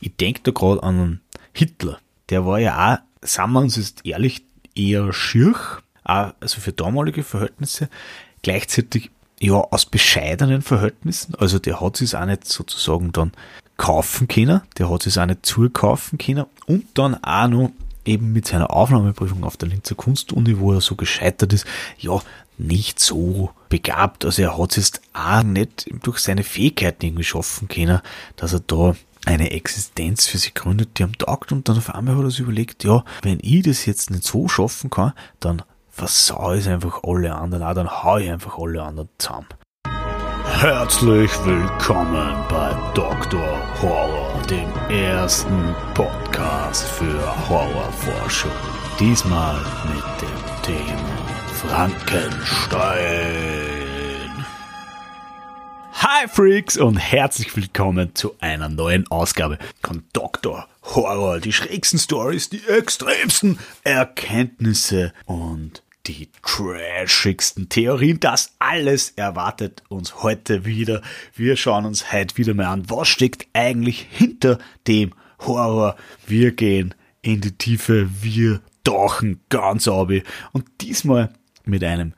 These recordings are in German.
Ich denke da gerade an Hitler. Der war ja auch, sagen wir uns jetzt ehrlich, eher schier, auch also für damalige Verhältnisse, gleichzeitig ja aus bescheidenen Verhältnissen. Also der hat sich auch nicht sozusagen dann kaufen können, der hat sich auch nicht zukaufen können und dann auch noch eben mit seiner Aufnahmeprüfung auf der Linzer Kunstuni, wo er so gescheitert ist, ja, nicht so begabt. Also er hat es jetzt auch nicht durch seine Fähigkeiten irgendwie schaffen können, dass er da eine Existenz für sich gründet, die am Tag und dann auf einmal hat er sich überlegt, ja, wenn ich das jetzt nicht so schaffen kann, dann versau ich einfach alle anderen, auch dann hau ich einfach alle anderen zusammen. Herzlich willkommen bei Dr. Horror, dem ersten Podcast für Horrorforschung. Diesmal mit dem Thema Frankenstein. Hi Freaks und herzlich willkommen zu einer neuen Ausgabe von Dr. Horror. Die schrägsten Stories, die extremsten Erkenntnisse und die trashigsten Theorien. Das alles erwartet uns heute wieder. Wir schauen uns heute wieder mal an, was steckt eigentlich hinter dem Horror. Wir gehen in die Tiefe, wir tauchen ganz ab. Und diesmal mit einem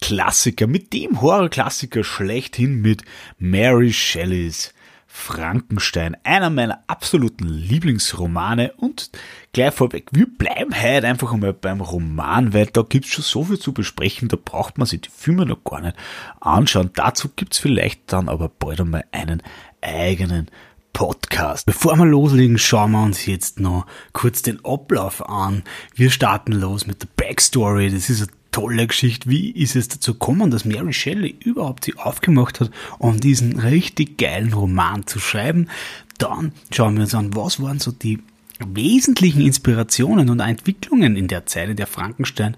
Klassiker, mit dem Horrorklassiker schlechthin mit Mary Shelleys Frankenstein, einer meiner absoluten Lieblingsromane und gleich vorweg, wir bleiben heute einfach einmal beim Roman, weil da gibt's schon so viel zu besprechen, da braucht man sich die Filme noch gar nicht anschauen. Dazu gibt's vielleicht dann aber bald einmal einen eigenen Podcast. Bevor wir loslegen, schauen wir uns jetzt noch kurz den Ablauf an. Wir starten los mit der Backstory. Das ist eine tolle Geschichte. Wie ist es dazu gekommen, dass Mary Shelley überhaupt sich aufgemacht hat, um diesen richtig geilen Roman zu schreiben? Dann schauen wir uns an, was waren so die wesentlichen Inspirationen und Entwicklungen in der Zeit, in der Frankenstein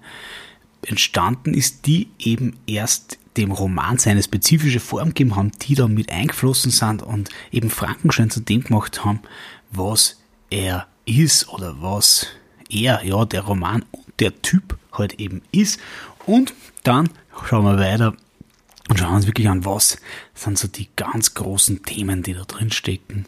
entstanden ist, die eben erst dem Roman seine spezifische Form gegeben haben, die da mit eingeflossen sind und eben Frankenstein zu dem gemacht haben, was er ist oder was er, ja, der Roman der Typ halt eben ist. Und dann schauen wir weiter und schauen uns wirklich an, was sind so die ganz großen Themen, die da drin stecken.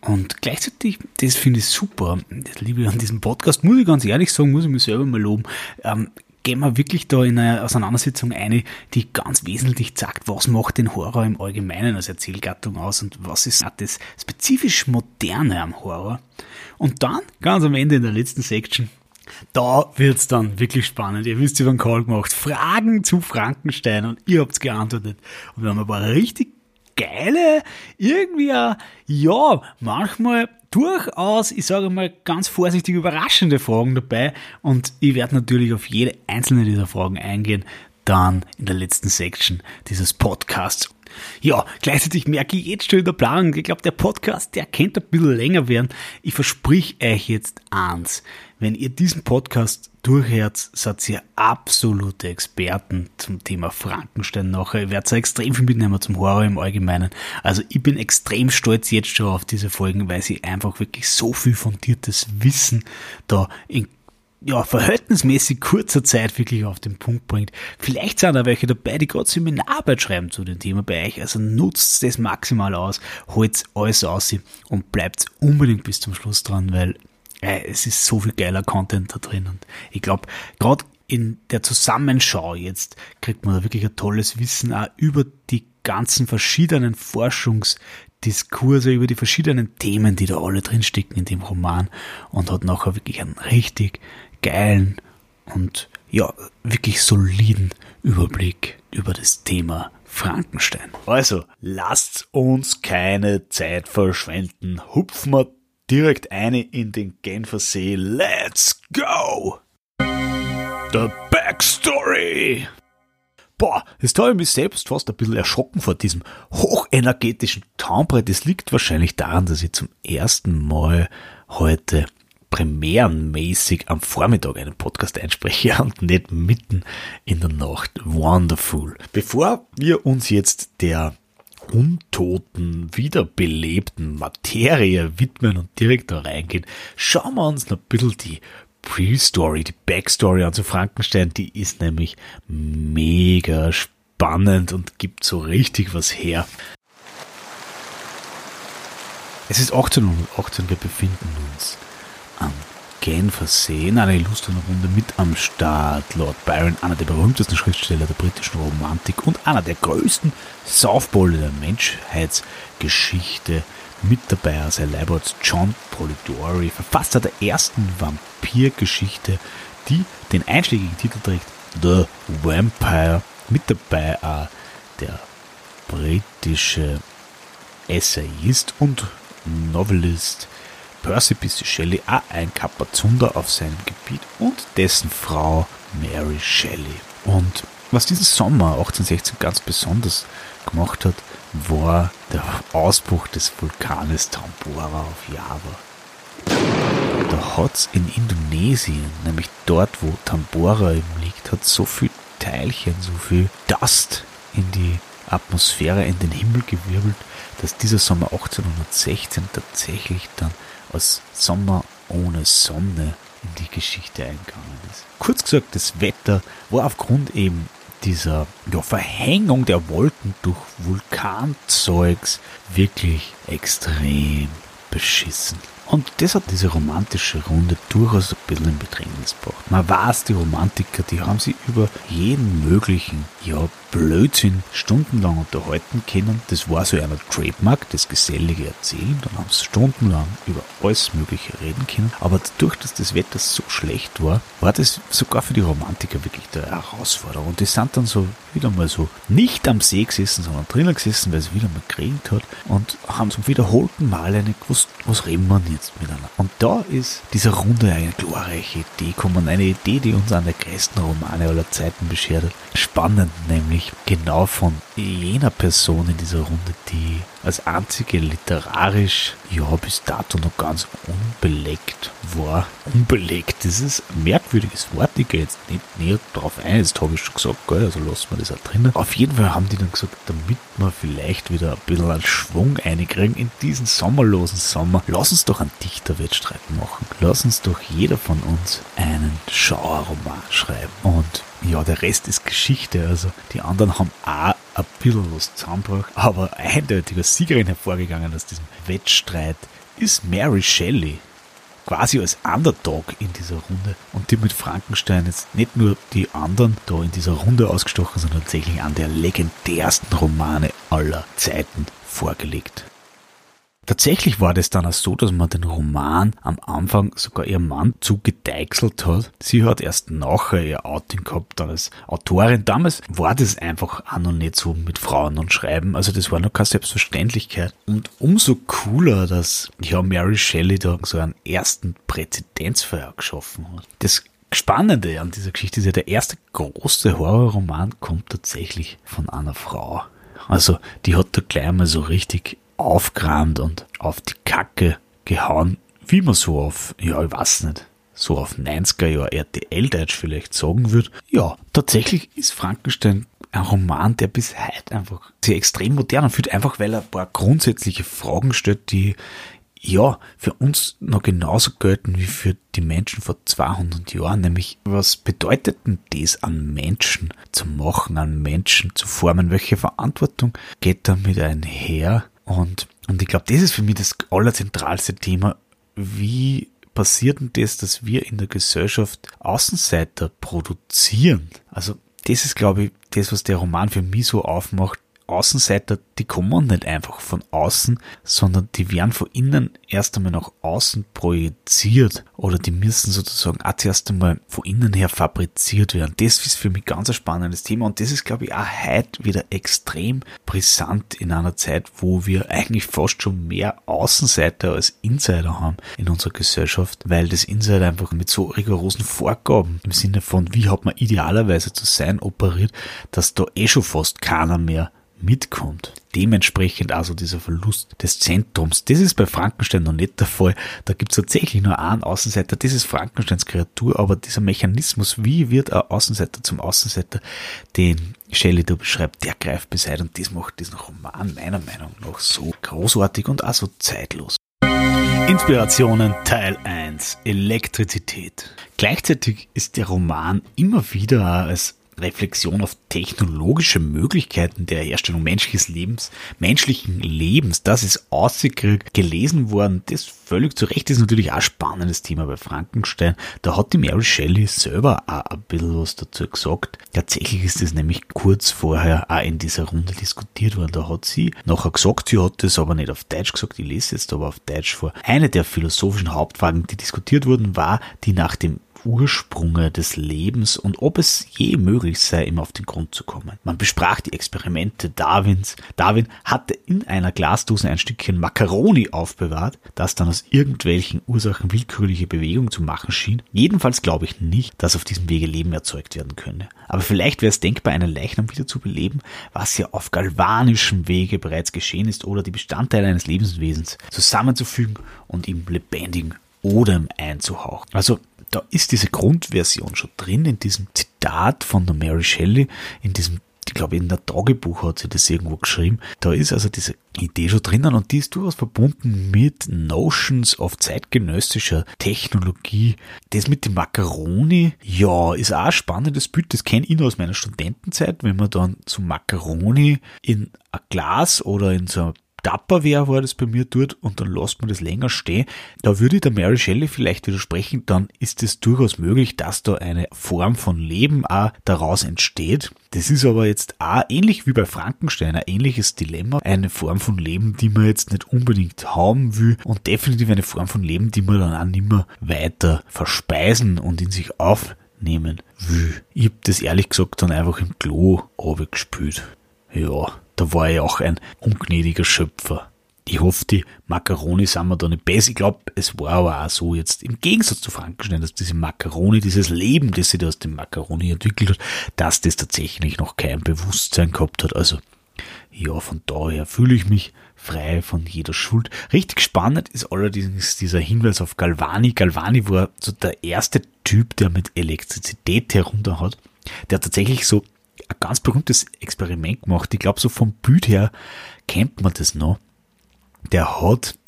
Und gleichzeitig, das finde ich super, das liebe ich an diesem Podcast, muss ich ganz ehrlich sagen, muss ich mich selber mal loben, ähm, gehen wir wirklich da in eine Auseinandersetzung eine, die ganz wesentlich sagt, was macht den Horror im Allgemeinen als Erzählgattung aus und was ist das spezifisch Moderne am Horror. Und dann, ganz am Ende in der letzten Section, da wird's dann wirklich spannend. Ihr wisst, über den Call gemacht. Fragen zu Frankenstein und ihr habt's geantwortet. Und wir haben ein paar richtig geile, irgendwie, ja, manchmal durchaus, ich sage mal ganz vorsichtig, überraschende Fragen dabei. Und ich werde natürlich auf jede einzelne dieser Fragen eingehen, dann in der letzten Section dieses Podcasts. Ja, gleichzeitig merke ich jetzt schon in der Planung, ich glaube, der Podcast, der könnte ein bisschen länger werden. Ich versprich euch jetzt eins. Wenn ihr diesen Podcast durchhört, seid ihr absolute Experten zum Thema Frankenstein nachher. Ihr werdet extrem viel mitnehmen zum Horror im Allgemeinen. Also ich bin extrem stolz jetzt schon auf diese Folgen, weil sie einfach wirklich so viel fundiertes Wissen da in ja, verhältnismäßig kurzer Zeit wirklich auf den Punkt bringt. Vielleicht sind da welche dabei, die gerade Seminararbeit schreiben zu dem Thema bei euch. Also nutzt das maximal aus, holt alles aus und bleibt unbedingt bis zum Schluss dran, weil äh, es ist so viel geiler Content da drin. Und ich glaube, gerade in der Zusammenschau jetzt kriegt man da wirklich ein tolles Wissen auch über die ganzen verschiedenen Forschungsdiskurse, über die verschiedenen Themen, die da alle drinstecken in dem Roman und hat nachher wirklich einen richtig geilen und ja, wirklich soliden Überblick über das Thema Frankenstein. Also, lasst uns keine Zeit verschwenden. Hupfen wir direkt eine in den Genfersee. Let's go! The Backstory! Boah, jetzt habe ich mich selbst fast ein bisschen erschrocken vor diesem hochenergetischen Timbre. Das liegt wahrscheinlich daran, dass ich zum ersten Mal heute premierenmäßig am Vormittag einen Podcast einspreche und nicht mitten in der Nacht. Wonderful. Bevor wir uns jetzt der untoten, wiederbelebten Materie widmen und direkt da reingehen, schauen wir uns noch ein bisschen die Pre-Story, die Backstory an zu Frankenstein, die ist nämlich mega spannend und gibt so richtig was her. Es ist 1818, wir befinden uns am Genfersee in einer Runde mit am Start Lord Byron, einer der berühmtesten Schriftsteller der britischen Romantik und einer der größten Southpole der Menschheitsgeschichte. Mit dabei als Leibards John Polidori, Verfasser der ersten Vampirgeschichte, die den einschlägigen Titel trägt The Vampire. Mit dabei auch der britische Essayist und Novelist Percy Bysshe Shelley auch ein Kapazunder auf seinem Gebiet und dessen Frau Mary Shelley. Und was diesen Sommer 1816 ganz besonders gemacht hat, war der Ausbruch des Vulkanes Tambora auf Java. Da hat es in Indonesien, nämlich dort, wo Tambora eben liegt, hat so viel Teilchen, so viel Dust in die Atmosphäre, in den Himmel gewirbelt, dass dieser Sommer 1816 tatsächlich dann als Sommer ohne Sonne in die Geschichte eingegangen ist. Kurz gesagt, das Wetter war aufgrund eben dieser ja, Verhängung der Wolken durch Vulkanzeugs wirklich extrem beschissen. Und das hat diese romantische Runde durchaus ein bisschen in Bedrängnis gebracht. Man weiß, die Romantiker, die haben sich über jeden möglichen, ja, Blödsinn stundenlang unterhalten können. Das war so einer Trademark, das gesellige Erzählen. Dann haben sie stundenlang über alles Mögliche reden können. Aber dadurch, dass das Wetter so schlecht war, war das sogar für die Romantiker wirklich eine Herausforderung. Und die sind dann so wieder mal so nicht am See gesessen, sondern drinnen gesessen, weil es wieder mal geregnet hat und haben zum wiederholten Mal eine gewusst, was reden wir jetzt miteinander. Und da ist dieser Runde eine glorreiche Idee gekommen, eine Idee, die uns an der größten Romane aller Zeiten beschert hat. Spannend nämlich genau von jener Person in dieser Runde, die als einzige literarisch, ja, bis dato noch ganz unbelegt war. Unbelegt, das ist ein merkwürdiges Wort, ich gehe jetzt nicht näher drauf ein, jetzt habe ich schon gesagt, gell, also lassen wir das auch drinnen. Auf jeden Fall haben die dann gesagt, damit wir vielleicht wieder ein bisschen einen Schwung einkriegen in diesen sommerlosen Sommer, lass uns doch einen Dichterwettstreit machen. Lass uns doch jeder von uns einen Schauerroman schreiben. Und ja, der Rest ist Geschichte. Also die anderen haben auch ein bisschen was zusammengebracht, aber eindeutig als Siegerin hervorgegangen aus diesem Wettstreit ist Mary Shelley. Quasi als Underdog in dieser Runde und die mit Frankenstein jetzt nicht nur die anderen da in dieser Runde ausgestochen, sondern tatsächlich an der legendärsten Romane aller Zeiten vorgelegt. Tatsächlich war das dann auch so, dass man den Roman am Anfang sogar ihrem Mann zugedeichselt hat. Sie hat erst nachher ihr Outing gehabt als Autorin. Damals war das einfach auch noch nicht so mit Frauen und Schreiben. Also das war noch keine Selbstverständlichkeit. Und umso cooler, dass ja Mary Shelley da so einen ersten Präzedenzfall geschaffen hat. Das Spannende an dieser Geschichte ist ja, der erste große Horrorroman kommt tatsächlich von einer Frau. Also die hat da gleich mal so richtig aufgerannt und auf die Kacke gehauen, wie man so auf, ja, ich weiß nicht, so auf 90er Jahr RTL-Deutsch vielleicht sagen würde. Ja, tatsächlich ist Frankenstein ein Roman, der bis heute einfach sehr extrem modern anfühlt, einfach weil er ein paar grundsätzliche Fragen stellt, die ja, für uns noch genauso gelten wie für die Menschen vor 200 Jahren, nämlich was bedeutet denn das an Menschen zu machen, an Menschen zu formen? Welche Verantwortung geht damit einher? Und, und ich glaube, das ist für mich das allerzentralste Thema. Wie passiert denn das, dass wir in der Gesellschaft Außenseiter produzieren? Also das ist, glaube ich, das, was der Roman für mich so aufmacht, Außenseiter, die kommen nicht einfach von außen, sondern die werden von innen erst einmal nach außen projiziert oder die müssen sozusagen auch zuerst einmal von innen her fabriziert werden. Das ist für mich ganz ein spannendes Thema und das ist, glaube ich, auch heute wieder extrem brisant in einer Zeit, wo wir eigentlich fast schon mehr Außenseiter als Insider haben in unserer Gesellschaft, weil das Insider einfach mit so rigorosen Vorgaben im Sinne von, wie hat man idealerweise zu sein, operiert, dass da eh schon fast keiner mehr mitkommt. Dementsprechend also dieser Verlust des Zentrums. Das ist bei Frankenstein noch nicht der Fall. Da gibt es tatsächlich nur einen Außenseiter. Das ist Frankensteins Kreatur, aber dieser Mechanismus, wie wird ein Außenseiter zum Außenseiter, den Shelley da beschreibt, der greift beseit und das macht diesen Roman meiner Meinung nach so großartig und auch so zeitlos. Inspirationen Teil 1 Elektrizität. Gleichzeitig ist der Roman immer wieder als Reflexion auf technologische Möglichkeiten der Herstellung menschliches Lebens, menschlichen Lebens, das ist ausgekriegt, gelesen worden, das völlig zu Recht ist natürlich auch ein spannendes Thema bei Frankenstein. Da hat die Mary Shelley selber auch ein bisschen was dazu gesagt. Tatsächlich ist es nämlich kurz vorher auch in dieser Runde diskutiert worden. Da hat sie nachher gesagt, sie hat das aber nicht auf Deutsch gesagt, ich lese jetzt aber auf Deutsch vor. Eine der philosophischen Hauptfragen, die diskutiert wurden, war die nach dem Ursprunge des Lebens und ob es je möglich sei, ihm auf den Grund zu kommen. Man besprach die Experimente Darwins. Darwin hatte in einer Glasdose ein Stückchen Macaroni aufbewahrt, das dann aus irgendwelchen Ursachen willkürliche Bewegungen zu machen schien. Jedenfalls glaube ich nicht, dass auf diesem Wege Leben erzeugt werden könne. Aber vielleicht wäre es denkbar, einen Leichnam wieder zu beleben, was ja auf galvanischem Wege bereits geschehen ist, oder die Bestandteile eines Lebenswesens zusammenzufügen und ihm lebendigen Odem einzuhauchen. Also da ist diese Grundversion schon drin in diesem Zitat von der Mary Shelley, in diesem ich glaube, in der Tagebuch hat sie das irgendwo geschrieben. Da ist also diese Idee schon drinnen und die ist durchaus verbunden mit Notions of zeitgenössischer Technologie. Das mit dem Macaroni, ja, ist auch ein spannendes Bild. Das kenne ich nur aus meiner Studentenzeit, wenn man dann so Macaroni in ein Glas oder in so Tupperware war das bei mir dort und dann lässt man das länger stehen. Da würde ich der Mary Shelley vielleicht widersprechen, dann ist es durchaus möglich, dass da eine Form von Leben auch daraus entsteht. Das ist aber jetzt auch ähnlich wie bei Frankenstein ein ähnliches Dilemma. Eine Form von Leben, die man jetzt nicht unbedingt haben will und definitiv eine Form von Leben, die man dann auch nicht mehr weiter verspeisen und in sich aufnehmen will. Ich habe das ehrlich gesagt dann einfach im Klo gespült. Ja, da war ich auch ein ungnädiger Schöpfer. Ich hoffe, die Macaroni sind wir da nicht besser. Ich glaube, es war aber auch so jetzt im Gegensatz zu Frankenstein, dass diese Macaroni, dieses Leben, das sich da aus dem Macaroni entwickelt hat, dass das tatsächlich noch kein Bewusstsein gehabt hat. Also, ja, von daher fühle ich mich frei von jeder Schuld. Richtig spannend ist allerdings dieser Hinweis auf Galvani. Galvani war so der erste Typ, der mit Elektrizität herunter hat, der tatsächlich so ein ganz berühmtes Experiment gemacht. Ich glaube, so vom Bild her kennt man das noch. Der hat,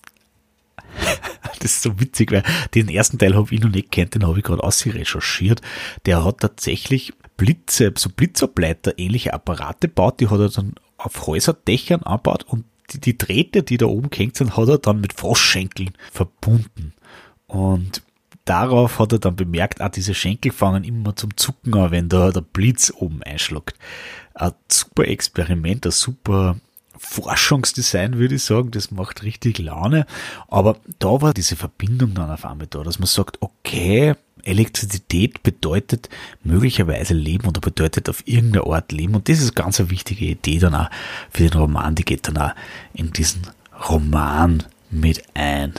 das ist so witzig, weil den ersten Teil habe ich noch nicht kennt, den habe ich gerade ausrecherchiert. Der hat tatsächlich Blitze, so Blitzableiter ähnliche Apparate gebaut, die hat er dann auf Häuserdächern angebaut und die, die Drähte, die da oben gehängt sind, hat er dann mit Froschschenkeln verbunden. Und darauf hat er dann bemerkt, ah, diese Schenkel fangen immer zum Zucken an, wenn da der Blitz oben einschlägt. Ein super Experiment, ein super Forschungsdesign, würde ich sagen. Das macht richtig Laune. Aber da war diese Verbindung dann auf einmal da, dass man sagt, okay, Elektrizität bedeutet möglicherweise Leben oder bedeutet auf irgendeiner Art Leben. Und das ist eine ganz wichtige Idee dann auch für den Roman. Die geht dann auch in diesen Roman mit ein.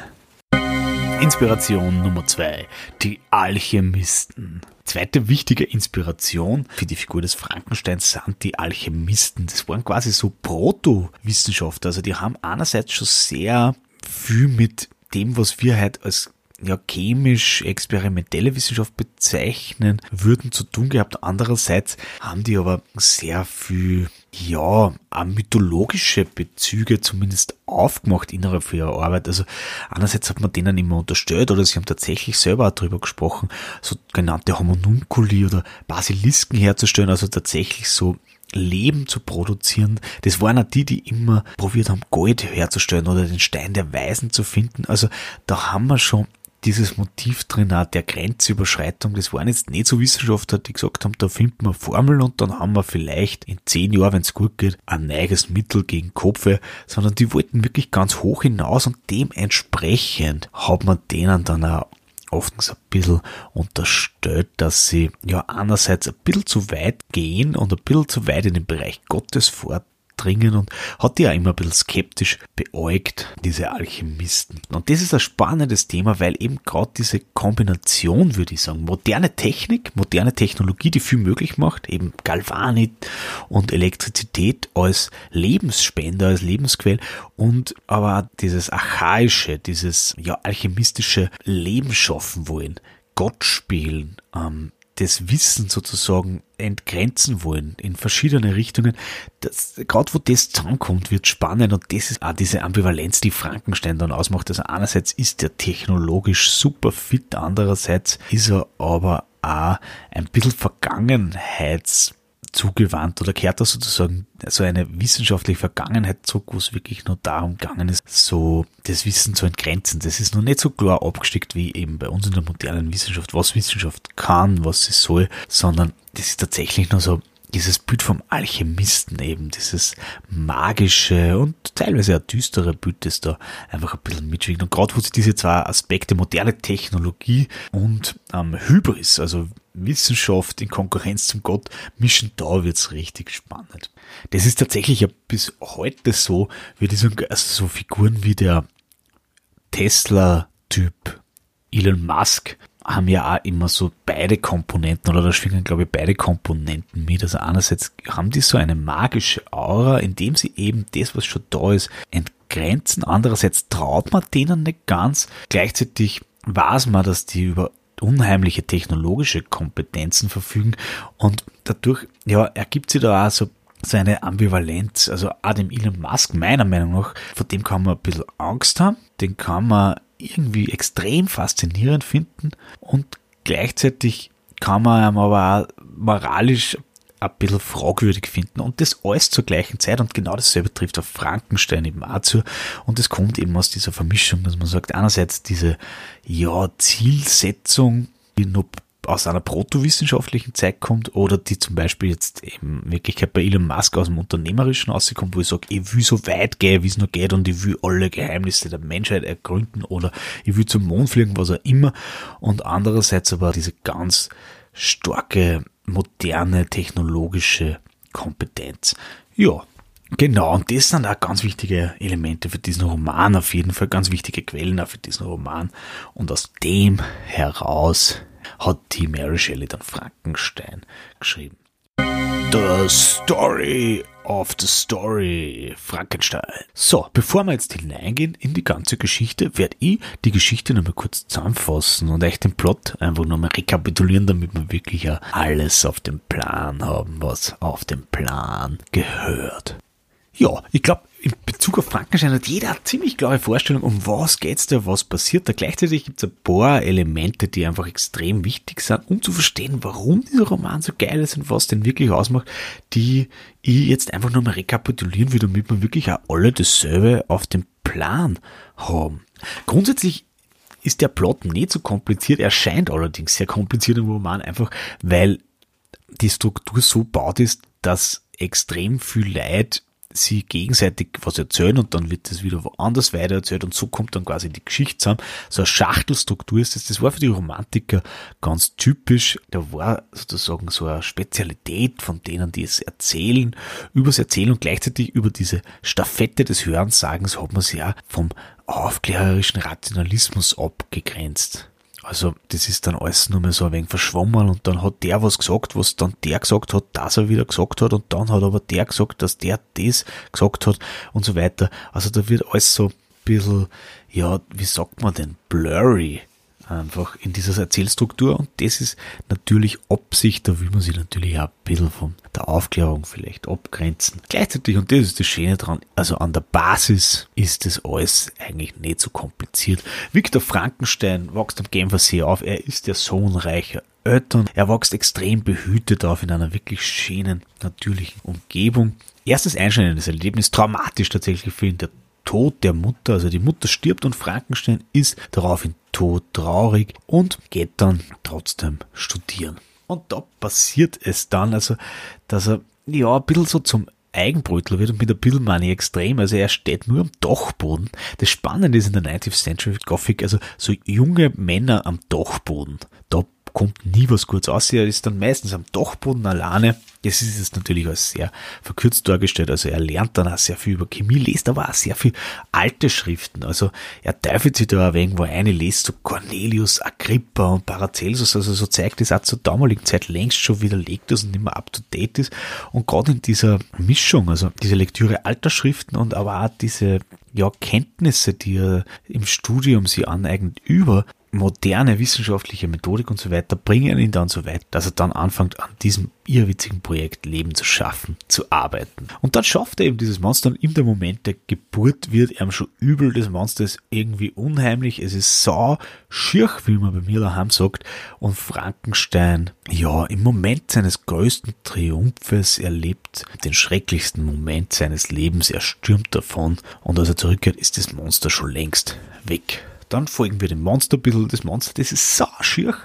Inspiration Nummer zwei. Die Alchemisten. Zweite wichtige Inspiration für die Figur des Frankensteins sind die Alchemisten. Das waren quasi so Proto-Wissenschaftler. Also die haben einerseits schon sehr viel mit dem, was wir heute als ja, chemisch experimentelle Wissenschaft bezeichnen würden, zu tun gehabt. Andererseits haben die aber sehr viel, ja, mythologische Bezüge zumindest aufgemacht innerhalb für ihre Arbeit. Also einerseits hat man denen immer unterstellt oder sie haben tatsächlich selber auch darüber gesprochen, so genannte Homonunculi oder Basilisken herzustellen, also tatsächlich so Leben zu produzieren. Das waren auch die, die immer probiert haben, Gold herzustellen oder den Stein der Weisen zu finden. Also da haben wir schon dieses Motiv drin auch der Grenzüberschreitung, das waren jetzt nicht so Wissenschaftler, die gesagt haben, da finden wir Formel und dann haben wir vielleicht in zehn Jahren, wenn es gut geht, ein neues Mittel gegen Kopfe, sondern die wollten wirklich ganz hoch hinaus und dementsprechend hat man denen dann auch oft ein bisschen unterstellt, dass sie ja einerseits ein bisschen zu weit gehen und ein bisschen zu weit in den Bereich Gottes fort dringen und hat die ja immer ein bisschen skeptisch beäugt, diese Alchemisten. Und das ist ein spannendes Thema, weil eben gerade diese Kombination, würde ich sagen, moderne Technik, moderne Technologie, die viel möglich macht, eben Galvanit und Elektrizität als Lebensspender, als Lebensquell und aber dieses archaische, dieses ja alchemistische Leben schaffen wollen, Gott spielen, ähm, das Wissen sozusagen entgrenzen wollen in verschiedene Richtungen. Das, gerade wo das zusammenkommt, wird spannend und das ist auch diese Ambivalenz, die Frankenstein dann ausmacht. Also einerseits ist er technologisch super fit, andererseits ist er aber auch ein bisschen Vergangenheits zugewandt oder kehrt da sozusagen so eine wissenschaftliche Vergangenheit zurück, wo es wirklich nur darum gegangen ist, so das Wissen zu entgrenzen. Das ist noch nicht so klar abgesteckt wie eben bei uns in der modernen Wissenschaft, was Wissenschaft kann, was sie soll, sondern das ist tatsächlich nur so dieses Bild vom Alchemisten eben, dieses magische und teilweise auch düstere Bild, das da einfach ein bisschen mitschwingt. Und gerade wo sie diese zwei Aspekte, moderne Technologie und ähm, Hybris, also Wissenschaft in Konkurrenz zum Gott, mischen, da wird's richtig spannend. Das ist tatsächlich ja bis heute so, ich sagen, also so Figuren wie der Tesla-Typ, Elon Musk, haben ja auch immer so beide Komponenten oder da schwingen, glaube ich, beide Komponenten mit. Also einerseits haben die so eine magische Aura, indem sie eben das, was schon da ist, entgrenzen. Andererseits traut man denen nicht ganz. Gleichzeitig weiß man, dass die über unheimliche technologische Kompetenzen verfügen. Und dadurch, ja, ergibt sich da auch so so eine Ambivalenz. Also auch dem Elon Musk, meiner Meinung nach, vor dem kann man ein bisschen Angst haben, den kann man irgendwie extrem faszinierend finden. Und gleichzeitig kann man aber auch moralisch ein bisschen fragwürdig finden. Und das alles zur gleichen Zeit. Und genau dasselbe trifft auf Frankenstein eben auch zu und es kommt eben aus dieser Vermischung, dass man sagt, einerseits diese, ja, Zielsetzung, die noch aus einer protowissenschaftlichen Zeit kommt oder die zum Beispiel jetzt in Wirklichkeit bei Elon Musk aus dem Unternehmerischen rauskommt, wo ich sage, ich will so weit gehen, wie es nur geht und ich will alle Geheimnisse der Menschheit ergründen oder ich will zum Mond fliegen, was auch immer. Und andererseits aber diese ganz starke, moderne, technologische Kompetenz. Ja, Genau, und das sind auch ganz wichtige Elemente für diesen Roman, auf jeden Fall ganz wichtige Quellen auch für diesen Roman. Und aus dem heraus hat die Mary Shelley dann Frankenstein geschrieben. The Story of the Story Frankenstein. So, bevor wir jetzt hineingehen in die ganze Geschichte, werde ich die Geschichte nochmal kurz zusammenfassen und euch den Plot einfach nochmal rekapitulieren, damit wir wirklich ja alles auf dem Plan haben, was auf dem Plan gehört. Ja, ich glaube, in Bezug auf Frankenstein hat jeder eine ziemlich klare Vorstellung, um was geht's da, was passiert da. Gleichzeitig gibt es ein paar Elemente, die einfach extrem wichtig sind, um zu verstehen, warum dieser Roman so geil ist und was den wirklich ausmacht, die ich jetzt einfach nochmal rekapitulieren will, damit wir wirklich auch alle dasselbe auf dem Plan haben. Grundsätzlich ist der Plot nicht so kompliziert, er scheint allerdings sehr kompliziert im Roman, einfach weil die Struktur so baut ist, dass extrem viel Leid sie gegenseitig was erzählen und dann wird das wieder woanders weiter erzählt und so kommt dann quasi die Geschichte zusammen. So eine Schachtelstruktur ist das. Das war für die Romantiker ganz typisch. Da war sozusagen so eine Spezialität von denen, die es erzählen, übers Erzählen und gleichzeitig über diese Staffette des Hörensagens hat man sich ja vom aufklärerischen Rationalismus abgegrenzt. Also das ist dann alles nur mehr so ein wenig verschwommen und dann hat der was gesagt, was dann der gesagt hat, dass er wieder gesagt hat und dann hat aber der gesagt, dass der das gesagt hat und so weiter. Also da wird alles so ein bisschen, ja, wie sagt man denn, blurry einfach in dieser Erzählstruktur und das ist natürlich Absicht, da will man sich natürlich auch ein bisschen von der Aufklärung vielleicht abgrenzen. Gleichzeitig, und das ist das Schöne dran, also an der Basis ist das alles eigentlich nicht so kompliziert. Viktor Frankenstein wächst am Genfersee auf, er ist der Sohn reicher Eltern, er wächst extrem behütet auf in einer wirklich schönen, natürlichen Umgebung. Erstes einschneidendes Erlebnis, traumatisch tatsächlich für ihn, der Tod der Mutter, also die Mutter stirbt und Frankenstein ist daraufhin todtraurig und geht dann trotzdem studieren. Und da passiert es dann, also, dass er ja ein bisschen so zum Eigenbrötler wird und mit der Billmoney extrem. Also er steht nur am Dachboden. Das Spannende ist in der 19th Century Gothic, also so junge Männer am Dachboden. Da kommt nie was Gutes aus. Er ist dann meistens am Dachboden alleine. Das ist jetzt natürlich als sehr verkürzt dargestellt. Also er lernt dann auch sehr viel über Chemie, liest aber auch sehr viel alte Schriften. Also er teufelt sich da ein wenig wo eine liest, so Cornelius, Agrippa und Paracelsus. Also so zeigt es auch zur damaligen Zeit längst schon widerlegt ist und immer up to date ist. Und gerade in dieser Mischung, also diese Lektüre alter Schriften und aber auch diese ja, Kenntnisse, die er im Studium sie aneignet, über moderne wissenschaftliche Methodik und so weiter bringen ihn dann so weit, dass er dann anfängt, an diesem irrwitzigen Projekt Leben zu schaffen, zu arbeiten. Und dann schafft er eben dieses Monster und in dem Moment der Geburt wird ihm schon übel. Das Monster ist irgendwie unheimlich. Es ist sau schier, wie man bei mir daheim sagt. Und Frankenstein, ja, im Moment seines größten Triumphes erlebt den schrecklichsten Moment seines Lebens. Er stürmt davon und als er zurückkehrt, ist das Monster schon längst weg. Dann folgen wir dem Monster ein bisschen. Das Monster, das ist sauschier.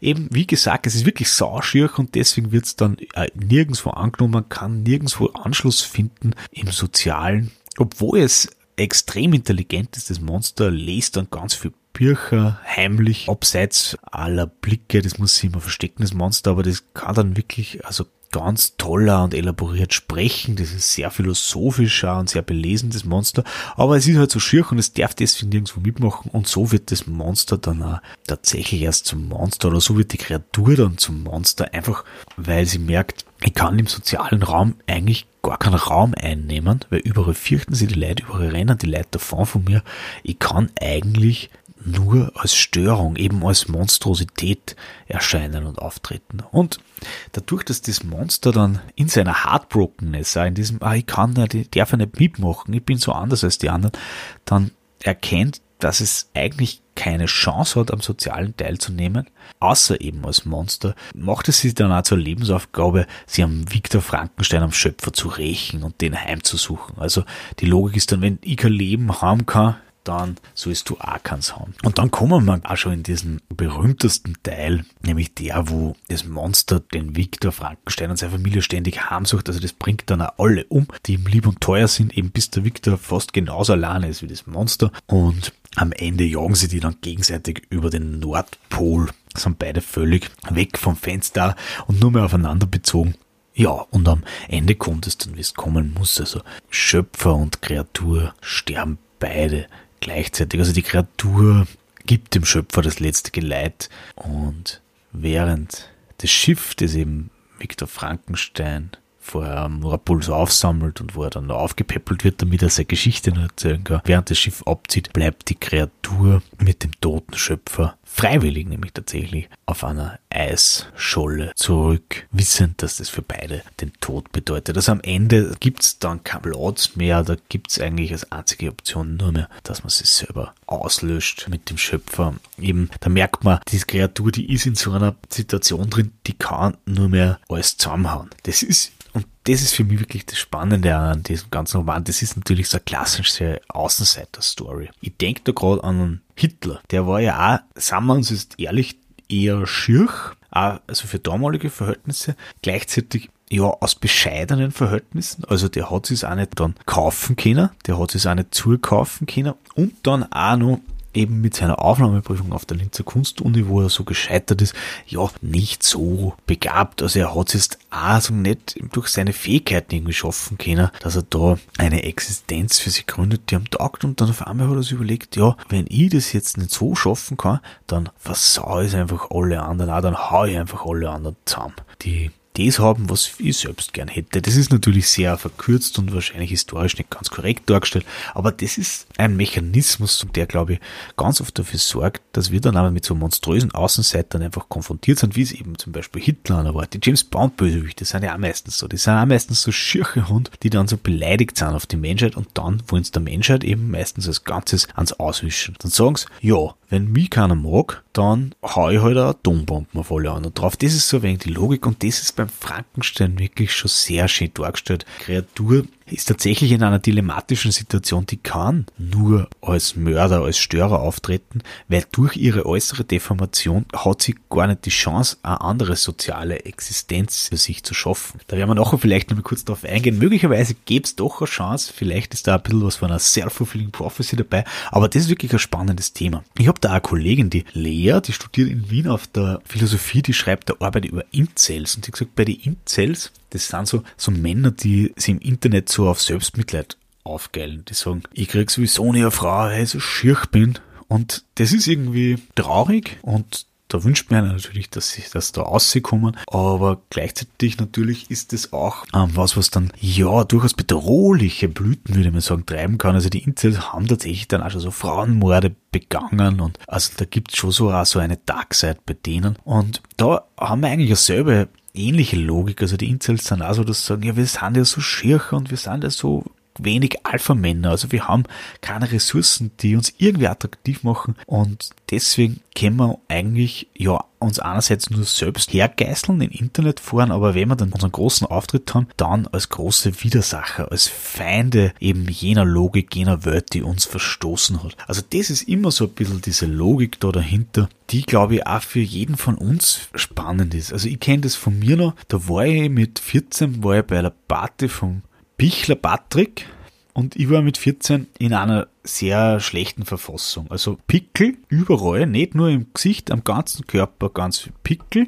Eben, wie gesagt, es ist wirklich sauschier und deswegen wird es dann äh, nirgendwo angenommen, kann nirgendwo Anschluss finden im Sozialen. Obwohl es extrem intelligent ist, das Monster lest dann ganz viel Bücher heimlich, abseits aller Blicke, das muss sich immer verstecken, das Monster, aber das kann dann wirklich, also ganz toller und elaboriert sprechen. Das ist sehr philosophischer und sehr belesenes Monster. Aber es ist halt so schier und es darf deswegen nirgendwo mitmachen. Und so wird das Monster dann auch tatsächlich erst zum Monster oder so wird die Kreatur dann zum Monster. Einfach weil sie merkt, ich kann im sozialen Raum eigentlich gar keinen Raum einnehmen, weil überall fürchten sie die Leute, überall rennen die Leute davon von mir. Ich kann eigentlich nur als Störung, eben als Monstrosität erscheinen und auftreten. Und dadurch, dass das Monster dann in seiner Heartbrokenness, in diesem, ah, ich kann nicht, ich darf nicht mitmachen, ich bin so anders als die anderen, dann erkennt, dass es eigentlich keine Chance hat, am sozialen teilzunehmen, außer eben als Monster, macht es sich dann auch zur Lebensaufgabe, sie am Viktor Frankenstein, am Schöpfer zu rächen und den heimzusuchen. Also die Logik ist dann, wenn ich kein Leben haben kann, dann sollst du auch keins haben. Und dann kommen wir auch schon in diesen berühmtesten Teil, nämlich der, wo das Monster den Viktor Frankenstein und seine Familie ständig heimsucht. Also das bringt dann auch alle um, die ihm lieb und teuer sind, eben bis der Viktor fast genauso alleine ist wie das Monster. Und am Ende jagen sie die dann gegenseitig über den Nordpol. Sind beide völlig weg vom Fenster und nur mehr aufeinander bezogen. Ja, und am Ende kommt es dann, wie es kommen muss. Also Schöpfer und Kreatur sterben beide gleichzeitig. Also die Kreatur gibt dem Schöpfer das letzte Geleit und während das Schiff, das eben Viktor Frankenstein vorher Nordpol so aufsammelt und wo er dann aufgepäppelt wird, damit er seine Geschichte noch erzählen kann. Während das Schiff abzieht, bleibt die Kreatur mit dem toten Schöpfer freiwillig nämlich tatsächlich auf einer Eisscholle zurück, wissend, dass das für beide den Tod bedeutet. Also am Ende gibt's dann kein Platz mehr, da gibt's eigentlich als einzige Option nur mehr, dass man sich selber auslöscht mit dem Schöpfer. Eben, da merkt man, diese Kreatur, die ist in so einer Situation drin, die kann nur mehr alles zusammenhauen. Das ist das ist für mich wirklich das Spannende an diesem ganzen Roman. Das ist natürlich so eine klassische Außenseiter-Story. Ich denke da gerade an Hitler. Der war ja auch, sagen wir uns jetzt ehrlich, eher schier, also für damalige Verhältnisse. Gleichzeitig ja, aus bescheidenen Verhältnissen. Also der hat sich auch nicht dann kaufen können, der hat sich auch nicht zukaufen können und dann auch noch eben mit seiner Aufnahmeprüfung auf der Linzer Kunstuni, wo er so gescheitert ist, ja, nicht so begabt. Also er hat es jetzt auch so nicht durch seine Fähigkeiten irgendwie schaffen können, dass er da eine Existenz für sich gründet, die am Tag und dann auf einmal hat er sich überlegt, ja, wenn ich das jetzt nicht so schaffen kann, dann versau ich einfach alle anderen, auch dann hau ich einfach alle anderen zusammen. Die das haben, was ich selbst gern hätte. Das ist natürlich sehr verkürzt und wahrscheinlich historisch nicht ganz korrekt dargestellt, aber das ist ein Mechanismus, der, glaube ich, ganz oft dafür sorgt, dass wir dann aber mit so monströsen Außenseitern einfach konfrontiert sind, wie es eben zum Beispiel Hitler war. Die James Bond Bösewichte sind ja auch meistens so. Die sind auch meistens so schirche Hund, die dann so beleidigt sind auf die Menschheit und dann wollen sie der Menschheit eben meistens als Ganzes ans Auswischen. Dann sagen sie, ja, wenn mich keiner mag, dann hau ich halt eine Atombomben auf alle anderen drauf. Das ist so ein wenig die Logik und das ist beim Frankenstein wirklich schon sehr schön dargestellt. Kreatur ist tatsächlich in einer dilemmatischen Situation, die kann nur als Mörder, als Störer auftreten, weil durch ihre äußere Deformation hat sie gar nicht die Chance, eine andere soziale Existenz für sich zu schaffen. Da werden wir nachher vielleicht noch mal kurz drauf eingehen. Möglicherweise gäbe es doch eine Chance, vielleicht ist da ein bisschen was von einer self-fulfilling prophecy dabei, aber das ist wirklich ein spannendes Thema. Ich habe da eine Kollegin, die Lea, die studiert in Wien auf der Philosophie, die schreibt da Arbeit über Incels und die hat gesagt, bei den Incels das sind so, so Männer, die sich im Internet so auf Selbstmitleid aufgeilen. Die sagen, ich krieg sowieso nie eine Frau, weil ich so schier bin. Und das ist irgendwie traurig und da wünscht man natürlich, dass sie das da rauskommen, aber gleichzeitig natürlich ist es auch ähm, was, was dann ja durchaus bedrohliche Blüten, würde man sagen, treiben kann. Also die Incels haben tatsächlich dann auch schon so Frauenmorde begangen und also da gibt es schon so auch so eine Darkside bei denen und da haben wir eigentlich dasselbe ähnliche Logik. Also die Incels sind auch so, dass sie sagen, ja, wir sind ja so schier und wir sind ja so wenig Alpha-Männer. Also wir haben keine Ressourcen, die uns irgendwie attraktiv machen und deswegen können wir eigentlich ja uns einerseits nur selbst hergeißeln in Internetforen, aber wenn wir dann unseren großen Auftritt haben, dann als große Widersacher, als Feinde eben jener Logik, jener Welt, die uns verstoßen hat. Also das ist immer so ein bisschen diese Logik da dahinter, die glaube ich auch für jeden von uns spannend ist. Also ich kenne das von mir noch, da war ich mit 14, war ich bei einer Party vom Bichler Patrick und ich war mit 14 in einer sehr schlechten Verfassung. Also Pickel überall, nicht nur im Gesicht, am ganzen Körper ganz viel Pickel.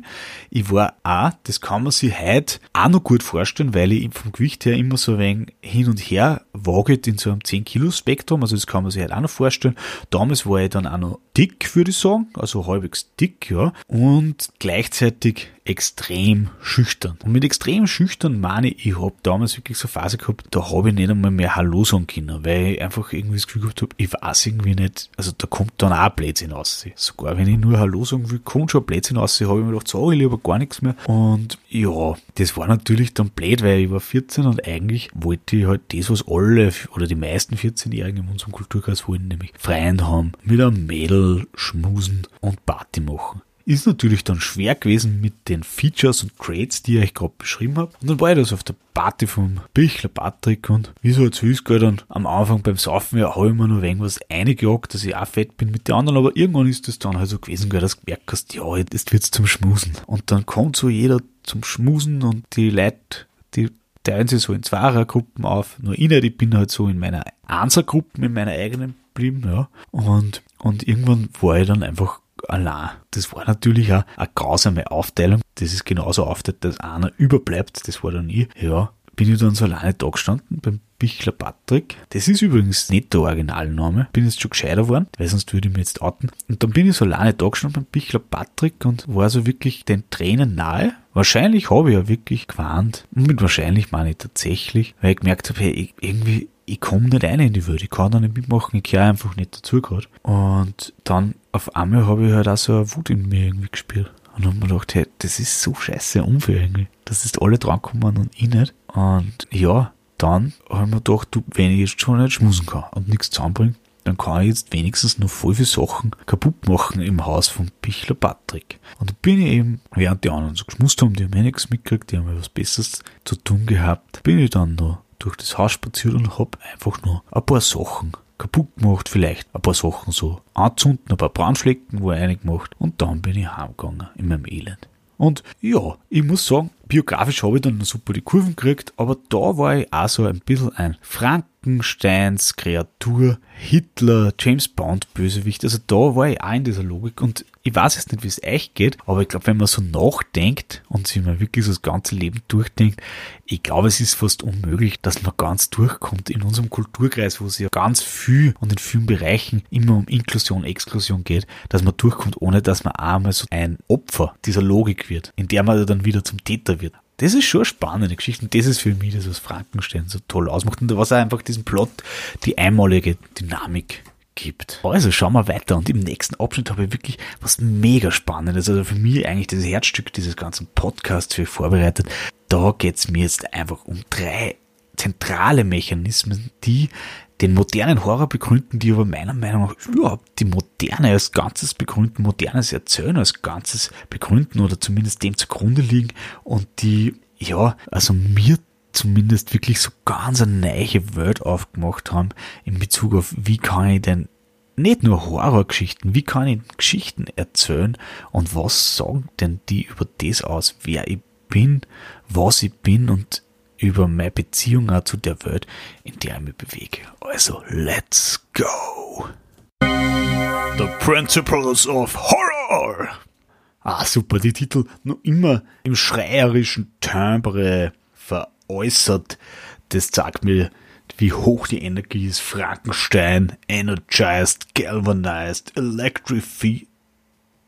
Ich war auch, das kann man sich heute auch noch gut vorstellen, weil ich vom Gewicht her immer so ein wenig hin und her waget in so einem 10 Kilo Spektrum, also das kann man sich heute auch noch vorstellen. Damals war ich dann auch noch dick, würde ich sagen, also halbwegs dick, ja, und gleichzeitig extrem schüchtern. Und mit extrem schüchtern meine ich, ich habe damals wirklich so eine Phase gehabt, da habe ich nicht einmal mehr Hallo sagen können, weil ich einfach irgendwie das Gefühl gehabt habe, ich weiß irgendwie nicht, also da kommt dann auch Blödsinn raus. Sogar wenn ich nur Hallo sagen will, kommt schon Blödsinn raus. Habe ich mir gedacht, sag ich lieber gar nichts mehr. Und ja, das war natürlich dann blöd, weil ich war 14 und eigentlich wollte ich halt das, was alle oder die meisten 14-Jährigen in unserem Kulturkreis wollen, nämlich Freien haben, mit einem Mädel schmusen und Party machen. Ist natürlich dann schwer gewesen mit den Features und Grades, die ich euch gerade beschrieben habe. Und dann war ich das auf der Party vom Bichler Patrick und wie so als Hüßgeld dann am Anfang beim Saufen ja habe ich mir noch irgendwas eingejagt, dass ich auch fett bin mit den anderen, aber irgendwann ist das dann halt so gewesen, gell, dass du gemerkt hast, ja, jetzt wird's zum Schmusen. Und dann kommt so jeder zum Schmusen und die Leute, die teilen sich so in Zweiergruppen auf. Nur ich nicht, ich bin halt so in meiner Einsergruppe, in meiner eigenen geblieben, ja. Und, und irgendwann war ich dann einfach allein. Das war natürlich auch eine grausame Aufteilung. Das ist genauso aufgeteilt, dass einer überbleibt. Das war dann ich. Ja, bin ich dann so alleine da gestanden beim Bichler Patrick. Das ist übrigens nicht der Originalname. Bin jetzt schon gescheiter geworden, weil sonst würde ich mich jetzt outen. Und dann bin ich so alleine da gestanden beim Bichler Patrick und war so wirklich den Tränen nahe. Wahrscheinlich habe ich ja wirklich gewarnt. Und mit wahrscheinlich meine ich tatsächlich, weil ich gemerkt habe, hey, irgendwie ich komme nicht rein in die Welt, ich kann da nicht mitmachen, ich gehöre einfach nicht dazu gerade. Und dann auf einmal habe ich halt auch so eine Wut in mir irgendwie gespürt. Und habe mir gedacht, hey, das ist so scheiße unfair irgendwie. Das ist alle drankommen und ich nicht. Und ja, dann habe ich mir gedacht, du, wenn ich jetzt schon nicht schmusen kann und nichts zusammenbringen, dann kann ich jetzt wenigstens noch voll viele Sachen kaputt machen im Haus von Bichler Patrick. Und da bin ich eben, während die anderen so geschmust haben, die haben eh nichts mitgekriegt, die haben ja was Besseres zu tun gehabt, bin ich dann da durch das Haus spaziert und hab einfach nur ein paar Sachen kaputt gemacht, vielleicht ein paar Sachen so anzünden, ein paar Brandflecken wo ich gemacht und dann bin ich heimgegangen in meinem Elend. Und ja, ich muss sagen, biografisch habe ich dann super die Kurven gekriegt, aber da war ich auch so ein bisschen ein Frankensteins Kreatur, Hitler, James Bond Bösewicht. Also da war ich auch in dieser Logik und ich weiß jetzt nicht, wie es euch geht, aber ich glaube, wenn man so nachdenkt und sich mal wirklich so das ganze Leben durchdenkt, ich glaube, es ist fast unmöglich, dass man ganz durchkommt in unserem Kulturkreis, wo es ja ganz viel und in vielen Bereichen immer um Inklusion, Exklusion geht, dass man durchkommt, ohne dass man einmal so ein Opfer dieser Logik wird, in der man dann wieder zum Täter wird. Das ist schon eine spannende Geschichte und das ist für mich das, was Frankenstein so toll ausmacht und was einfach diesen Plot die einmalige Dynamik gibt. Also schauen wir weiter und im nächsten Abschnitt habe ich wirklich was mega Spannendes, also für mich eigentlich das Herzstück dieses ganzen Podcasts für vorbereitet. Da geht es mir jetzt einfach um drei zentrale Mechanismen, die den modernen Horror begründen, die aber meiner Meinung nach überhaupt die Moderne als Ganzes begründen, modernes Erzählen als Ganzes begründen oder zumindest dem zugrunde liegen und die, ja, also mir zumindest wirklich so ganz eine neue Welt aufgemacht haben in Bezug auf, wie kann ich denn nicht nur Horrorgeschichten, wie kann ich Geschichten erzählen und was sagen denn die über das aus, wer ich bin, was ich bin und über meine Beziehung auch zu der Welt, in der ich mich bewege. Also, let's go! The Principles of Horror! Ah, super, die Titel noch immer im schreierischen Timbre veräußert. Das zeigt mir, wie hoch die Energie ist. Frankenstein, energized, galvanized, electrified,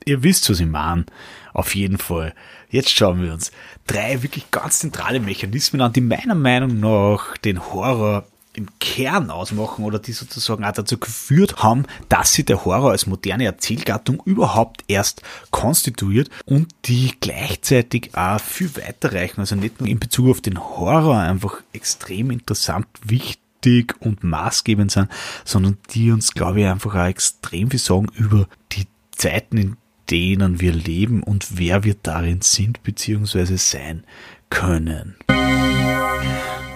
ihr wisst, was ich meine. Auf jeden Fall. Jetzt schauen wir uns drei wirklich ganz zentrale Mechanismen an, die meiner Meinung nach den Horror im Kern ausmachen oder die sozusagen auch dazu geführt haben, dass sich der Horror als moderne Erzählgattung überhaupt erst konstituiert und die gleichzeitig auch viel weiterreichen. Also nicht nur in Bezug auf den Horror einfach extrem interessant, wichtig und maßgebend sind, sondern die uns, glaube ich, einfach auch extrem viel sagen über die Zeiten, in denen wir leben und wer wir darin sind bzw. sein können.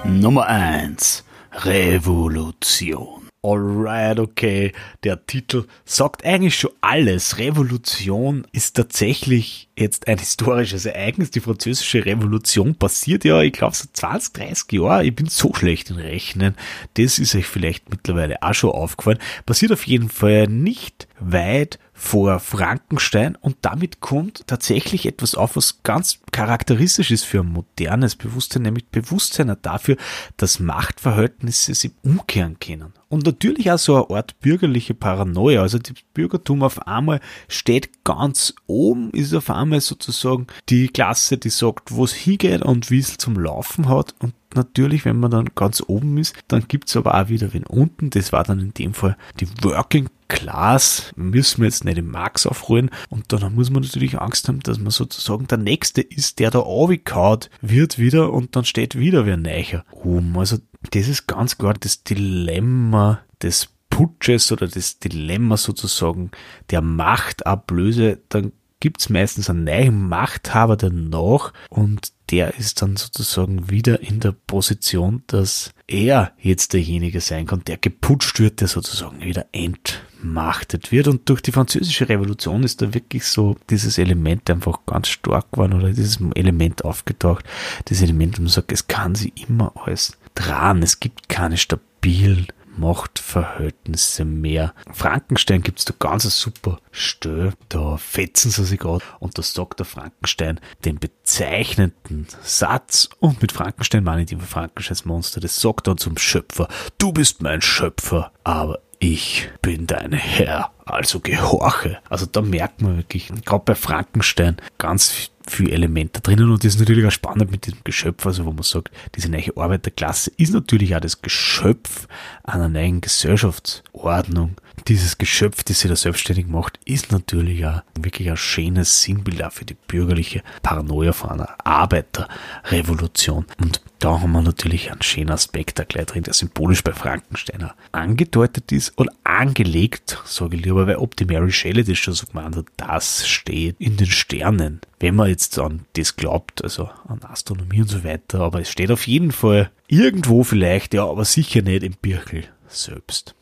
Nummer eins Revolution. Alright, okay. Der Titel sagt eigentlich schon alles. Revolution ist tatsächlich jetzt ein historisches Ereignis. Die französische Revolution passiert ja, ich glaube, seit 20, 30 Jahren. Ich bin so schlecht in Rechnen. Das ist euch vielleicht mittlerweile auch schon aufgefallen. Passiert auf jeden Fall nicht weit vor Frankenstein und damit kommt tatsächlich etwas auf, was ganz charakteristisch ist für ein modernes Bewusstsein, nämlich Bewusstsein dafür, dass Machtverhältnisse sich umkehren können. Und natürlich auch so eine Art bürgerliche Paranoia. Also das Bürgertum auf einmal steht ganz oben, ist auf einmal sozusagen die Klasse, die sagt, wo es hingeht und wie es zum Laufen hat. Und natürlich, wenn man dann ganz oben ist, dann gibt's aber auch wieder wen unten. Das war dann in dem Fall die Working Class. Müssen wir jetzt nicht im Marx aufrollen. Und dann muss man natürlich Angst haben, dass man sozusagen der Nächste ist, der da runtergehauen wird wieder und dann steht wieder wer Neicher oben. Also das ist ganz klar das Dilemma des Putsches oder das Dilemma sozusagen der Machtablöse. Dann gibt's meistens einen neuen Machthaber danach und der ist dann sozusagen wieder in der Position, dass er jetzt derjenige sein kann, der geputscht wird, der sozusagen wieder entmachtet wird. Und durch die französische Revolution ist da wirklich so dieses Element einfach ganz stark geworden oder dieses Element aufgetaucht. Das Element, wo man sagt, es kann sich immer alles dran. Es gibt keine stabilen Machtverhältnisse mehr. Frankenstein gibt's da ganz ein super Stö, da fetzen sie sich gerade und da sagt der Frankenstein den bezeichnenden Satz und mit Frankenstein meine ich die Frankensteins Monster, das sagt dann zum Schöpfer, du bist mein Schöpfer, aber ich bin dein Herr, also gehorche. Also da merkt man wirklich, gerade bei Frankenstein, ganz viele Elemente drinnen und das ist natürlich auch spannend mit diesem Geschöpf, also wo man sagt, diese neue Arbeiterklasse ist natürlich auch das Geschöpf einer neuen Gesellschaftsordnung. Dieses Geschöpf, das sich da selbstständig macht, ist natürlich auch wirklich ein schönes Sinnbild auch für die bürgerliche Paranoia von einer Arbeiterrevolution. Und da haben wir natürlich einen schönen Aspekt da gleich drin, der symbolisch bei Frankensteiner angedeutet ist oder angelegt, sage ich lieber, weil ob die Mary Shelley das schon so gemeint hat, das steht in den Sternen. Wenn man jetzt an das glaubt, also an Astronomie und so weiter, aber es steht auf jeden Fall irgendwo vielleicht, ja, aber sicher nicht im Birkel selbst.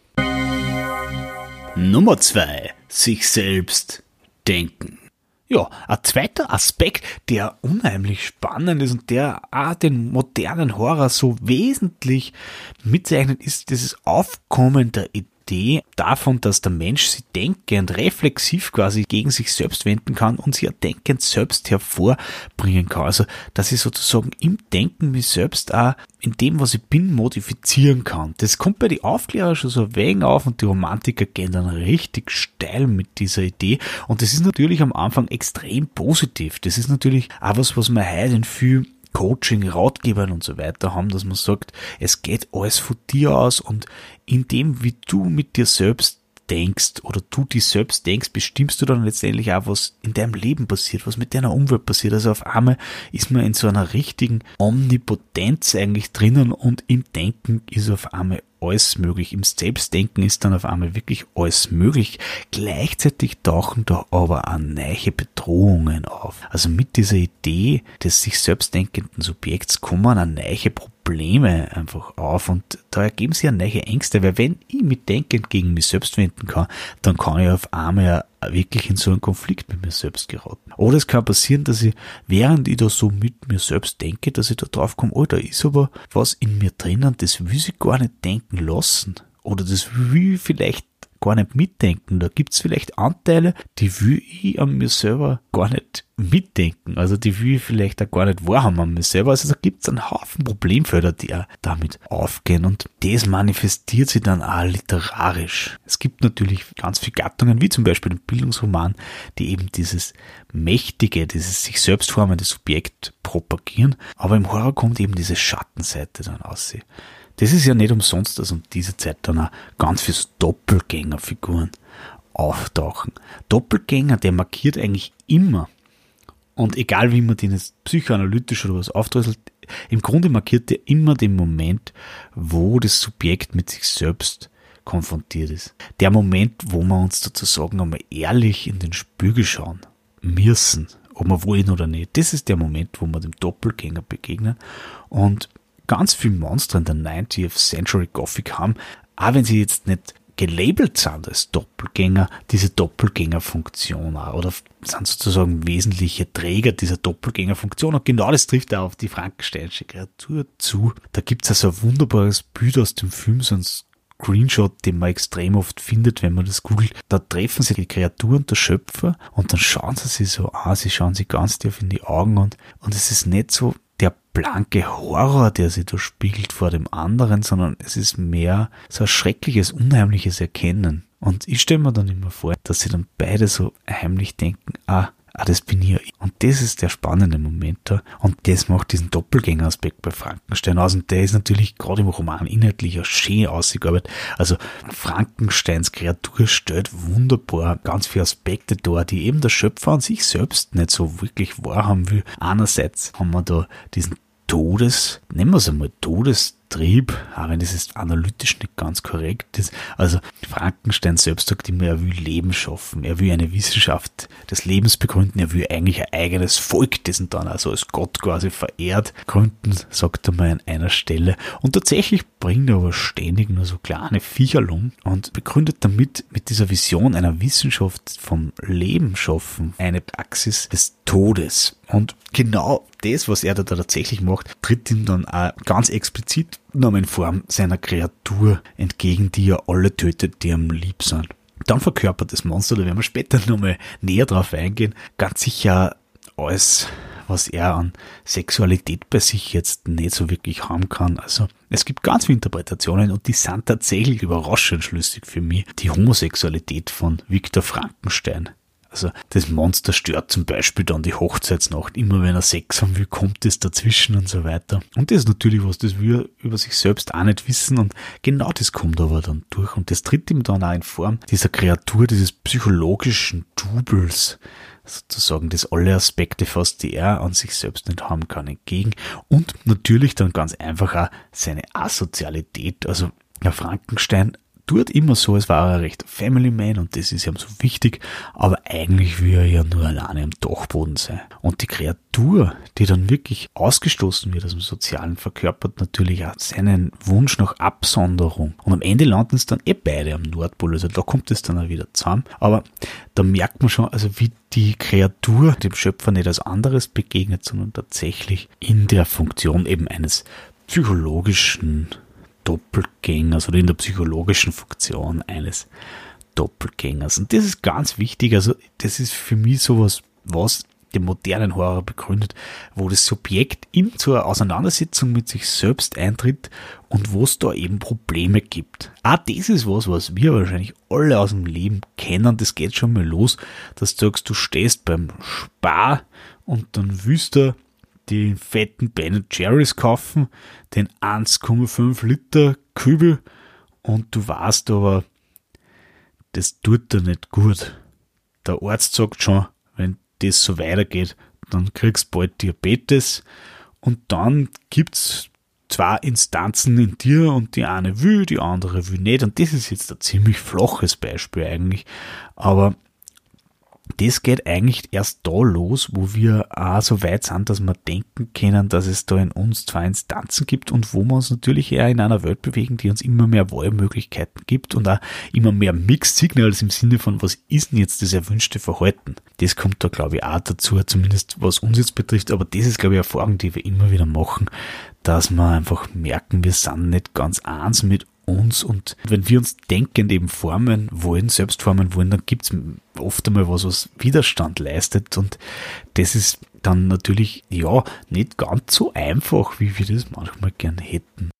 Nummer zwei, sich selbst denken. Ja, ein zweiter Aspekt, der unheimlich spannend ist und der auch den modernen Horror so wesentlich mitzeichnet, ist dieses Aufkommen der Idee davon, dass der Mensch sich denkend, reflexiv quasi gegen sich selbst wenden kann und sich denkend selbst hervorbringen kann. Also, dass ich sozusagen im Denken mich selbst auch in dem, was ich bin, modifizieren kann. Das kommt bei den Aufklärer schon so ein auf und die Romantiker gehen dann richtig steil mit dieser Idee. Und das ist natürlich am Anfang extrem positiv. Das ist natürlich auch was, was man heute in viel Coaching, Ratgebern und so weiter haben, dass man sagt, es geht alles von dir aus und in dem, wie du mit dir selbst denkst oder du dich selbst denkst, bestimmst du dann letztendlich auch, was in deinem Leben passiert, was mit deiner Umwelt passiert. Also auf einmal ist man in so einer richtigen Omnipotenz eigentlich drinnen und im Denken ist auf einmal alles möglich. Im Selbstdenken ist dann auf einmal wirklich alles möglich. Gleichzeitig tauchen da aber auch neue Bedrohungen auf. Also mit dieser Idee des sich selbstdenkenden Subjekts kommen auch neue Probleme einfach auf und da ergeben sich ja neue Ängste, weil wenn ich mit Denken gegen mich selbst wenden kann, dann kann ich auf einmal wirklich in so einen Konflikt mit mir selbst geraten. Oder es kann passieren, dass ich, während ich da so mit mir selbst denke, dass ich da drauf komme, oh, da ist aber was in mir drinnen, das will ich gar nicht denken lassen. Oder das will ich vielleicht gar nicht mitdenken. Da gibt's vielleicht Anteile, die will ich an mir selber gar nicht mitdenken. Also die will ich vielleicht auch gar nicht wahrhaben an mir selber. Also da gibt's einen Haufen Problemfelder, die auch damit aufgehen. Und das manifestiert sich dann auch literarisch. Es gibt natürlich ganz viele Gattungen, wie zum Beispiel den Bildungsroman, die eben dieses mächtige, dieses sich selbst formende Subjekt propagieren. Aber im Horror kommt eben diese Schattenseite dann aus. Das ist ja nicht umsonst, dass um diese Zeit dann auch ganz viele Doppelgängerfiguren auftauchen. Doppelgänger, der markiert eigentlich immer, und egal wie man den jetzt psychoanalytisch oder was aufdröselt, im Grunde markiert der immer den Moment, wo das Subjekt mit sich selbst konfrontiert ist. Der Moment, wo wir uns sozusagen einmal ehrlich in den Spiegel schauen müssen, ob wir wollen oder nicht. Das ist der Moment, wo wir dem Doppelgänger begegnen. Und ganz viele Monster in der 90th Century Gothic haben, auch wenn sie jetzt nicht gelabelt sind als Doppelgänger, diese Doppelgängerfunktion oder sind sozusagen wesentliche Träger dieser Doppelgängerfunktion. Und genau das trifft auch auf die frankensteinische Kreatur zu. Da gibt es also ein wunderbares Bild aus dem Film, so ein Screenshot, den man extrem oft findet, wenn man das googelt. Da treffen sie die Kreatur und der Schöpfer und dann schauen sie sich so an, sie schauen sich ganz tief in die Augen und, und es ist nicht so der blanke Horror, der sich da spiegelt vor dem anderen, sondern es ist mehr so ein schreckliches, unheimliches Erkennen. Und ich stelle mir dann immer vor, dass sie dann beide so heimlich denken, ah, ah, das bin ich. Und das ist der spannende Moment da. Und das macht diesen Doppelgängeraspekt bei Frankenstein aus. Und der ist natürlich gerade im Roman inhaltlich auch schön ausgearbeitet. Also Frankensteins Kreatur stellt wunderbar ganz viele Aspekte dar, die eben der Schöpfer an sich selbst nicht so wirklich wahrhaben will. Einerseits haben wir da diesen Todes, nennen wir es einmal Todestrieb, auch wenn das jetzt analytisch nicht ganz korrekt ist. Also Frankenstein selbst sagt immer, er will Leben schaffen, er will eine Wissenschaft des Lebens begründen, er will eigentlich ein eigenes Volk, dessen dann also als Gott quasi verehrt, gründen, sagt er mal an einer Stelle. Und tatsächlich bringt er aber ständig nur so kleine Viecherlung und begründet damit mit dieser Vision einer Wissenschaft vom Leben schaffen eine Praxis des Todes. Und genau das, was er da tatsächlich macht, tritt ihm dann auch ganz explizit in Form seiner Kreatur entgegen, die er alle tötet, die ihm lieb sind. Dann verkörpert das Monster, da werden wir später nochmal näher drauf eingehen, ganz sicher alles, was er an Sexualität bei sich jetzt nicht so wirklich haben kann. Also es gibt ganz viele Interpretationen und die sind tatsächlich überraschend schlüssig für mich. Die Homosexualität von Viktor Frankenstein. Also das Monster stört zum Beispiel dann die Hochzeitsnacht. Immer wenn er Sex haben will, kommt es dazwischen und so weiter. Und das ist natürlich was, das wir über sich selbst auch nicht wissen und genau das kommt aber dann durch und das tritt ihm dann auch in Form dieser Kreatur, dieses psychologischen Doubles sozusagen das alle Aspekte fast, die er an sich selbst nicht haben kann, entgegen. Und natürlich dann ganz einfach auch seine Asozialität. Also Herr Frankenstein tut immer so, als war er recht Family Man und das ist ihm so wichtig, aber eigentlich will er ja nur alleine am Dachboden sein. Und die Kreatur, die dann wirklich ausgestoßen wird aus dem Sozialen, verkörpert natürlich auch seinen Wunsch nach Absonderung. Und am Ende landen es dann eh beide am Nordpol, also da kommt es dann auch wieder zusammen. Aber da merkt man schon, also wie die Kreatur dem Schöpfer nicht als anderes begegnet, sondern tatsächlich in der Funktion eben eines psychologischen Doppelgängers oder in der psychologischen Funktion eines Doppelgängers. Und das ist ganz wichtig. Also, das ist für mich sowas, was den modernen Horror begründet, wo das Subjekt in zur Auseinandersetzung mit sich selbst eintritt und wo es da eben Probleme gibt. Ah, das ist was, was wir wahrscheinlich alle aus dem Leben kennen. Das geht schon mal los, dass du sagst, du stehst beim Spar und dann willst du die fetten Ben Jerry's kaufen, den 1,5 Liter Kübel. Und du weißt aber, das tut dir nicht gut. Der Arzt sagt schon, wenn das so weitergeht, dann kriegst du bald Diabetes. Und dann gibt's zwei Instanzen in dir und die eine will, die andere will nicht. Und das ist jetzt ein ziemlich flaches Beispiel eigentlich, aber das geht eigentlich erst da los, wo wir auch so weit sind, dass wir denken können, dass es da in uns zwei Instanzen gibt und wo wir uns natürlich eher in einer Welt bewegen, die uns immer mehr Wahlmöglichkeiten gibt und auch immer mehr Mixed Signals im Sinne von, was ist denn jetzt das erwünschte Verhalten? Das kommt da, glaube ich, auch dazu, zumindest was uns jetzt betrifft, aber das ist, glaube ich, eine Erfahrung, die wir immer wieder machen, dass wir einfach merken, wir sind nicht ganz eins mit uns und wenn wir uns denkend eben formen wollen, selbst formen wollen, dann gibt's oft einmal was, was Widerstand leistet und das ist dann natürlich, ja, nicht ganz so einfach, wie wir das manchmal gern hätten.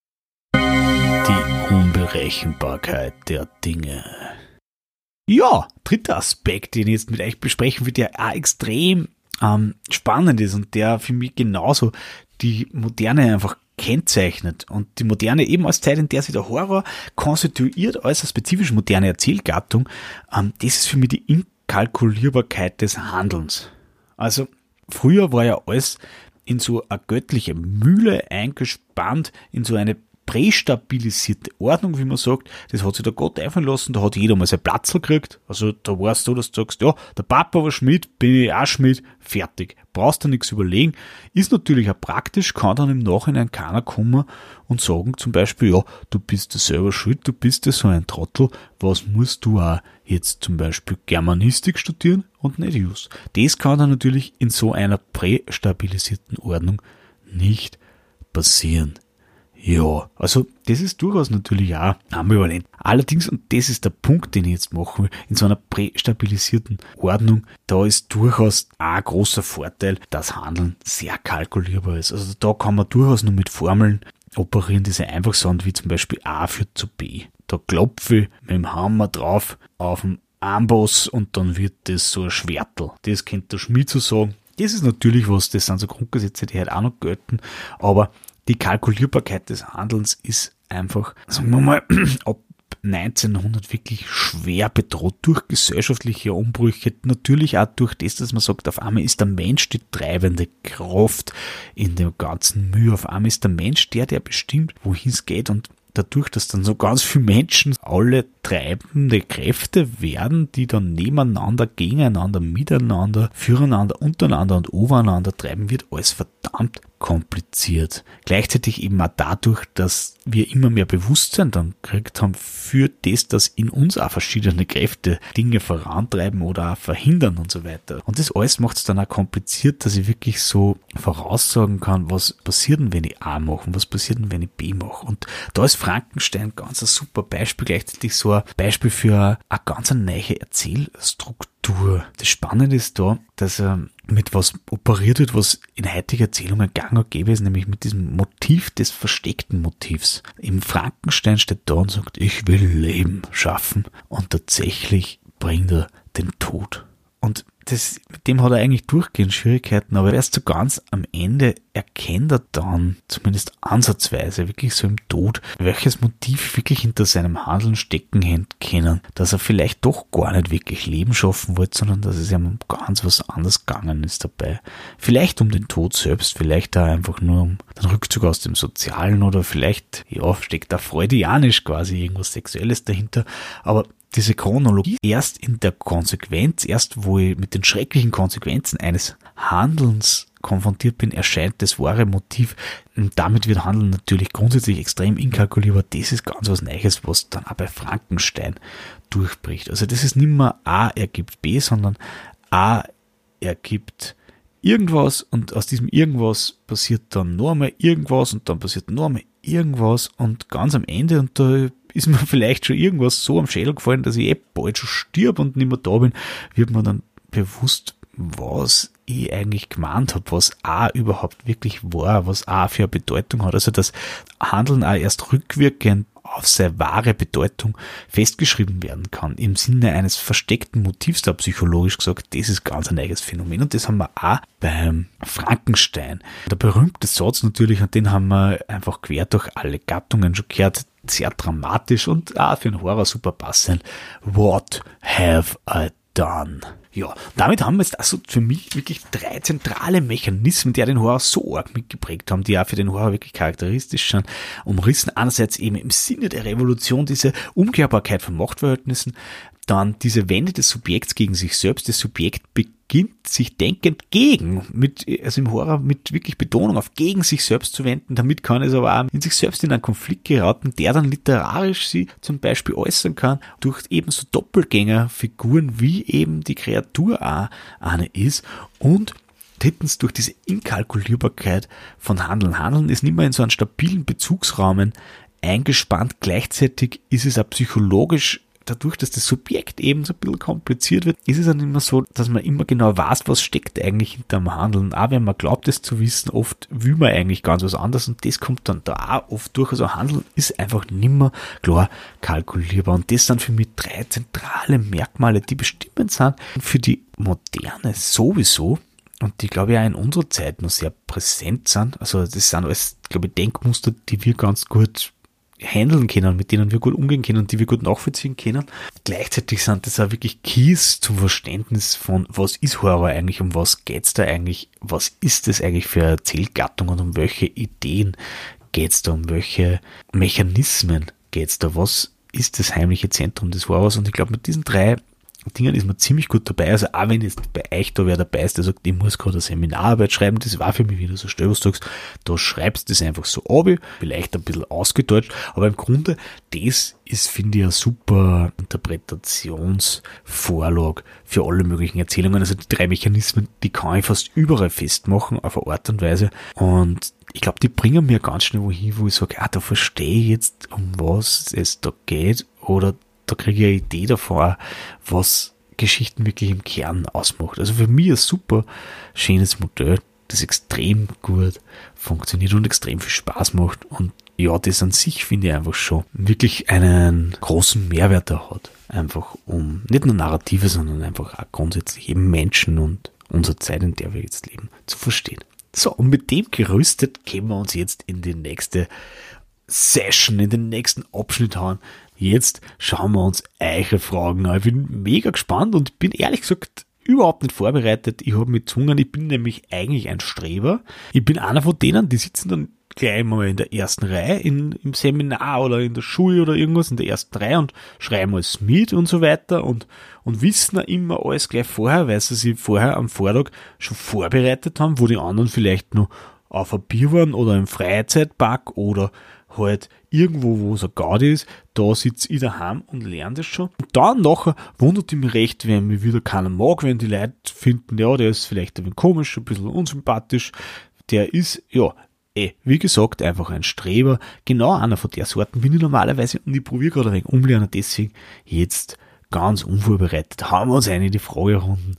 Die Unberechenbarkeit der Dinge. Ja, dritter Aspekt, den ich jetzt mit euch besprechen will, der auch extrem ähm, spannend ist und der für mich genauso die Moderne einfach kennzeichnet. Und die Moderne eben als Zeit, in der sich der Horror konstituiert als eine spezifisch moderne Erzählgattung, ähm, das ist für mich die Inkalkulierbarkeit des Handelns. Also früher war ja alles in so eine göttliche Mühle eingespannt, in so eine prästabilisierte Ordnung, wie man sagt, das hat sich der Gott einfallen lassen, da hat jeder mal sein Platz gekriegt. Also da warst du, dass du sagst, ja, der Papa war Schmied, bin ich auch Schmied, fertig. Brauchst du nichts überlegen. Ist natürlich auch praktisch, kann dann im Nachhinein keiner kommen und sagen zum Beispiel, ja, du bist ja selber schuld, du bist ja so ein Trottel, was musst du auch jetzt zum Beispiel Germanistik studieren und nicht Jus. Das kann dann natürlich in so einer prästabilisierten Ordnung nicht passieren. Ja, also das ist durchaus natürlich auch ambivalent. Allerdings, und das ist der Punkt, den ich jetzt machen will, in so einer prästabilisierten Ordnung, da ist durchaus ein großer Vorteil, dass Handeln sehr kalkulierbar ist. Also da kann man durchaus nur mit Formeln operieren, die sehr einfach sind, wie zum Beispiel A führt zu B. Da klopfe ich mit dem Hammer drauf auf den Amboss und dann wird das so ein Schwertel. Das könnte der Schmied so sagen. Das ist natürlich was, das sind so Grundgesetze, die halt auch noch gelten, aber die Kalkulierbarkeit des Handelns ist einfach, sagen wir mal, ab 1900 wirklich schwer bedroht durch gesellschaftliche Umbrüche, natürlich auch durch das, dass man sagt, auf einmal ist der Mensch die treibende Kraft in dem ganzen Mühe, auf einmal ist der Mensch der, der bestimmt, wohin es geht. Und dadurch, dass dann so ganz viele Menschen alle treibende Kräfte werden, die dann nebeneinander, gegeneinander, miteinander, füreinander, untereinander und overeinander treiben, wird alles verdammt kompliziert. Gleichzeitig eben auch dadurch, dass wir immer mehr Bewusstsein dann gekriegt haben für das, dass in uns auch verschiedene Kräfte Dinge vorantreiben oder auch verhindern und so weiter. Und das alles macht es dann auch kompliziert, dass ich wirklich so voraussagen kann, was passiert denn, wenn ich A mache und was passiert denn, wenn ich B mache. Und da ist Frankenstein ganz ein super Beispiel, gleichzeitig so ein Beispiel für eine ganz neue Erzählstruktur. Das Spannende ist da, dass er mit was operiert wird, was in heutiger Erzählungen gang und gäbe ist, nämlich mit diesem Motiv des versteckten Motivs. Im Frankenstein steht da und sagt, ich will Leben schaffen und tatsächlich bringt er den Tod. Und das, mit dem hat er eigentlich durchgehend Schwierigkeiten, aber erst so ganz am Ende erkennt er dann, zumindest ansatzweise, wirklich so im Tod, welches Motiv wirklich hinter seinem Handeln stecken hätte können, dass er vielleicht doch gar nicht wirklich Leben schaffen wollte, sondern dass es ihm um ganz was anderes gegangen ist dabei. Vielleicht um den Tod selbst, vielleicht da einfach nur um den Rückzug aus dem Sozialen oder vielleicht, ja, steckt da freudianisch quasi irgendwas Sexuelles dahinter, aber diese Chronologie erst in der Konsequenz, erst wo ich mit den schrecklichen Konsequenzen eines Handelns konfrontiert bin, erscheint das wahre Motiv. Und damit wird Handeln natürlich grundsätzlich extrem inkalkulierbar. Das ist ganz was Neues, was dann auch bei Frankenstein durchbricht. Also das ist nicht mehr A ergibt B, sondern A ergibt irgendwas und aus diesem irgendwas passiert dann noch einmal irgendwas und dann passiert noch einmal irgendwas und ganz am Ende und da ist mir vielleicht schon irgendwas so am Schädel gefallen, dass ich eh bald schon stirb und nicht mehr da bin, wird man dann bewusst, was ich eigentlich gemeint habe, was A überhaupt wirklich war, was A für eine Bedeutung hat. Also das Handeln auch erst rückwirkend auf seine wahre Bedeutung festgeschrieben werden kann. Im Sinne eines versteckten Motivs, da psychologisch gesagt, das ist ganz ein eigenes Phänomen. Und das haben wir auch beim Frankenstein. Der berühmte Satz natürlich, und den haben wir einfach quer durch alle Gattungen schon gehört, sehr dramatisch und auch für einen Horror super passend. What have I done? Ja, damit haben wir jetzt also für mich wirklich drei zentrale Mechanismen, die ja den Horror so arg mitgeprägt haben, die ja für den Horror wirklich charakteristisch sind, umrissen. Einerseits eben im Sinne der Revolution diese Umkehrbarkeit von Machtverhältnissen, dann diese Wende des Subjekts gegen sich selbst. Das Subjekt beginnt sich denkend gegen, mit, also im Horror mit wirklich Betonung auf gegen sich selbst zu wenden. Damit kann es aber auch in sich selbst in einen Konflikt geraten, der dann literarisch sie zum Beispiel äußern kann, durch ebenso Doppelgängerfiguren wie eben die Kreatur auch eine ist und Drittens, durch diese Inkalkulierbarkeit von Handeln. Handeln ist nicht mehr in so einem stabilen Bezugsrahmen eingespannt. Gleichzeitig ist es auch psychologisch dadurch, dass das Subjekt eben so ein bisschen kompliziert wird, ist es dann immer so, dass man immer genau weiß, was steckt eigentlich hinterm Handeln. Auch wenn man glaubt, es zu wissen, oft will man eigentlich ganz was anderes und das kommt dann da auch oft durch. Also Handeln ist einfach nimmer klar kalkulierbar. Und das sind für mich drei zentrale Merkmale, die bestimmend sind für die Moderne sowieso und die, glaube ich, auch in unserer Zeit noch sehr präsent sind. Also das sind alles, glaube ich, Denkmuster, die wir ganz gut handeln können, mit denen wir gut umgehen können, die wir gut nachvollziehen können. Gleichzeitig sind das auch wirklich Keys zum Verständnis von, was ist Horror eigentlich, um was geht's da eigentlich, was ist das eigentlich für Erzählgattungen, um welche Ideen geht's da, um welche Mechanismen geht's da, was ist das heimliche Zentrum des Horrors und ich glaube, mit diesen drei Dingen ist man ziemlich gut dabei. Also auch wenn jetzt bei euch da wer dabei ist, der sagt, ich muss gerade eine Seminararbeit schreiben, das war für mich wieder so sagst, da schreibst du das einfach so ab, vielleicht ein bisschen ausgedeutscht, aber im Grunde, das ist, finde ich, eine super Interpretationsvorlage für alle möglichen Erzählungen. Also die drei Mechanismen, die kann ich fast überall festmachen, auf eine Art und Weise. Und ich glaube, die bringen mir ganz schnell wohin, wo ich sage, ah, da verstehe ich jetzt, um was es da geht, oder da kriege ich eine Idee davon, was Geschichten wirklich im Kern ausmacht. Also für mich ein super schönes Modell, das extrem gut funktioniert und extrem viel Spaß macht. Und ja, das an sich finde ich einfach schon wirklich einen großen Mehrwert da hat. Einfach um nicht nur Narrative, sondern einfach auch grundsätzlich eben Menschen und unsere Zeit, in der wir jetzt leben, zu verstehen. So, und mit dem gerüstet gehen wir uns jetzt in die nächste Session, in den nächsten Abschnitt hauen. Jetzt schauen wir uns eure Fragen an. Ich bin mega gespannt und bin ehrlich gesagt überhaupt nicht vorbereitet. Ich habe mich gezwungen, ich bin nämlich eigentlich ein Streber. Ich bin einer von denen, die sitzen dann gleich mal in der ersten Reihe in, im Seminar oder in der Schule oder irgendwas in der ersten Reihe und schreiben alles mit und so weiter und, und wissen immer alles gleich vorher, weil sie sich vorher am Vortag schon vorbereitet haben, wo die anderen vielleicht noch auf ein Bier waren oder im Freizeitpark oder halt irgendwo, wo es ein Gaudi ist, da sitze ich daheim und lerne das schon. Und dann nachher wundert ich mich recht, wenn mich wieder keiner mag, wenn die Leute finden, ja, der ist vielleicht ein bisschen komisch, ein bisschen unsympathisch. Der ist, ja, eh, wie gesagt, einfach ein Streber. Genau einer von der Sorten bin ich normalerweise und ich probiere gerade ein wenig umlernen, deswegen jetzt ganz unvorbereitet. Haben wir uns eine in die Fragerunden.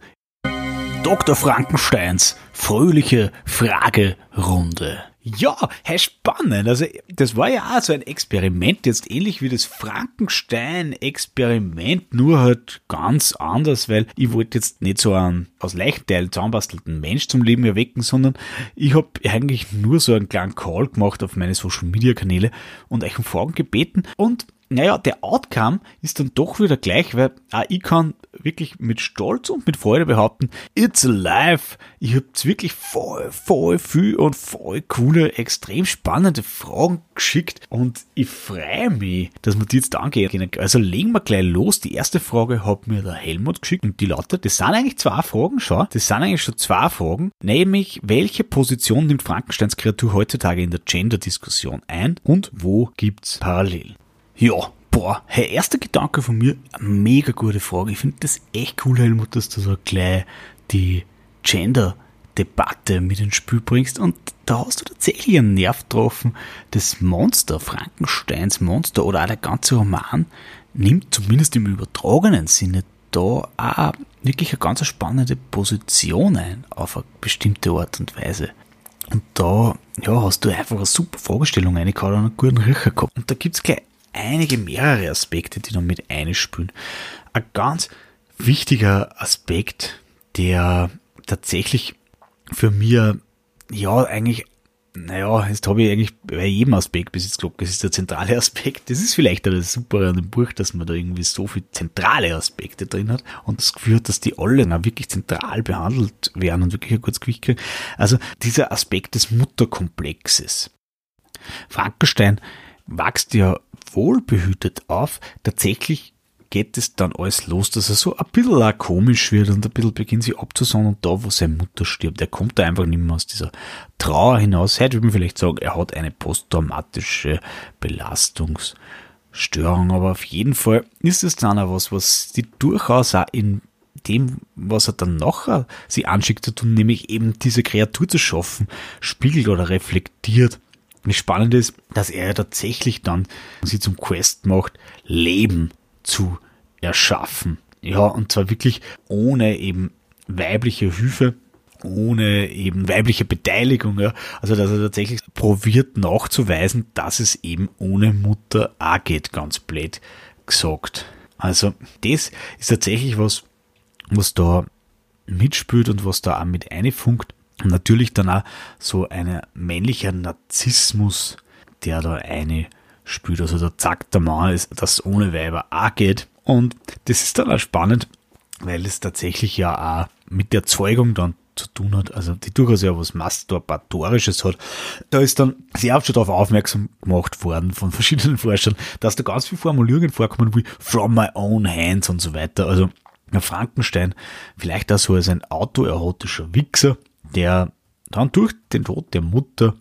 Dr. Frankensteins fröhliche Fragerunde. Ja, hey, spannend. Also, das war ja auch so ein Experiment, jetzt ähnlich wie das Frankenstein-Experiment, nur halt ganz anders, weil ich wollte jetzt nicht so einen aus Leichenteil zusammenbastelten Mensch zum Leben erwecken, sondern ich habe eigentlich nur so einen kleinen Call gemacht auf meine Social-Media-Kanäle und euch um Fragen gebeten und naja, der Outcome ist dann doch wieder gleich, weil auch ich kann wirklich mit Stolz und mit Freude behaupten, it's alive. Ich hab's wirklich voll, voll viel und voll coole, extrem spannende Fragen geschickt und ich freue mich, dass wir die jetzt angehen können. Also legen wir gleich los. Die erste Frage hat mir der Helmut geschickt und die lautet, das sind eigentlich zwei Fragen, schau, das sind eigentlich schon zwei Fragen, nämlich welche Position nimmt Frankensteins Kreatur heutzutage in der Gender-Diskussion ein und wo gibt's Parallelen? Ja, boah, hey, erster Gedanke von mir, mega gute Frage. Ich finde das echt cool, Helmut, dass du so gleich die Gender-Debatte mit ins Spiel bringst. Und da hast du tatsächlich einen Nerv getroffen. Das Monster, Frankensteins Monster oder auch der ganze Roman nimmt zumindest im übertragenen Sinne da auch wirklich eine ganz spannende Position ein auf eine bestimmte Art und Weise. Und da ja, hast du einfach eine super Fragestellung reingehauen und einen guten Riecher gehabt. Und da gibt's gleich einige mehrere Aspekte, die noch mit einspülen. Ein ganz wichtiger Aspekt, der tatsächlich für mir, ja, eigentlich, naja, jetzt habe ich eigentlich bei jedem Aspekt bis jetzt gesagt, das ist der zentrale Aspekt. Das ist vielleicht auch das Super an dem Buch, dass man da irgendwie so viele zentrale Aspekte drin hat und das Gefühl hat, dass die alle na, wirklich zentral behandelt werden und wirklich ein gutes Gewicht kriegen. Also dieser Aspekt des Mutterkomplexes. Frankenstein wächst ja wohlbehütet auf. Tatsächlich geht es dann alles los, dass er so ein bisschen auch komisch wird und ein bisschen beginnt sich abzusagen und da, wo seine Mutter stirbt, er kommt da einfach nicht mehr aus dieser Trauer hinaus. Heute würde man vielleicht sagen, er hat eine posttraumatische Belastungsstörung, aber auf jeden Fall ist es dann auch was, was die durchaus auch in dem, was er dann nachher sie anschickt zu tun, nämlich eben diese Kreatur zu schaffen, spiegelt oder reflektiert das Spannende ist, dass er tatsächlich dann sie zum Quest macht, Leben zu erschaffen. Ja, und zwar wirklich ohne eben weibliche Hilfe, ohne eben weibliche Beteiligung, ja. Also, dass er tatsächlich probiert nachzuweisen, dass es eben ohne Mutter auch geht, ganz blöd gesagt. Also, das ist tatsächlich was, was da mitspielt und was da auch mit einfunkt. Und natürlich dann auch so ein männlicher Narzissmus, der da eine spürt. Also da sagt der Mann, dass ohne Weiber auch geht. Und das ist dann auch spannend, weil es tatsächlich ja auch mit der Zeugung dann zu tun hat, also die durchaus ja was Masturbatorisches hat. Da ist dann sehr oft schon darauf aufmerksam gemacht worden von verschiedenen Forschern, dass da ganz viele Formulierungen vorkommen wie from my own hands und so weiter. Also Frankenstein vielleicht auch so als ein autoerotischer Wichser, der dann durch den Tod der Mutter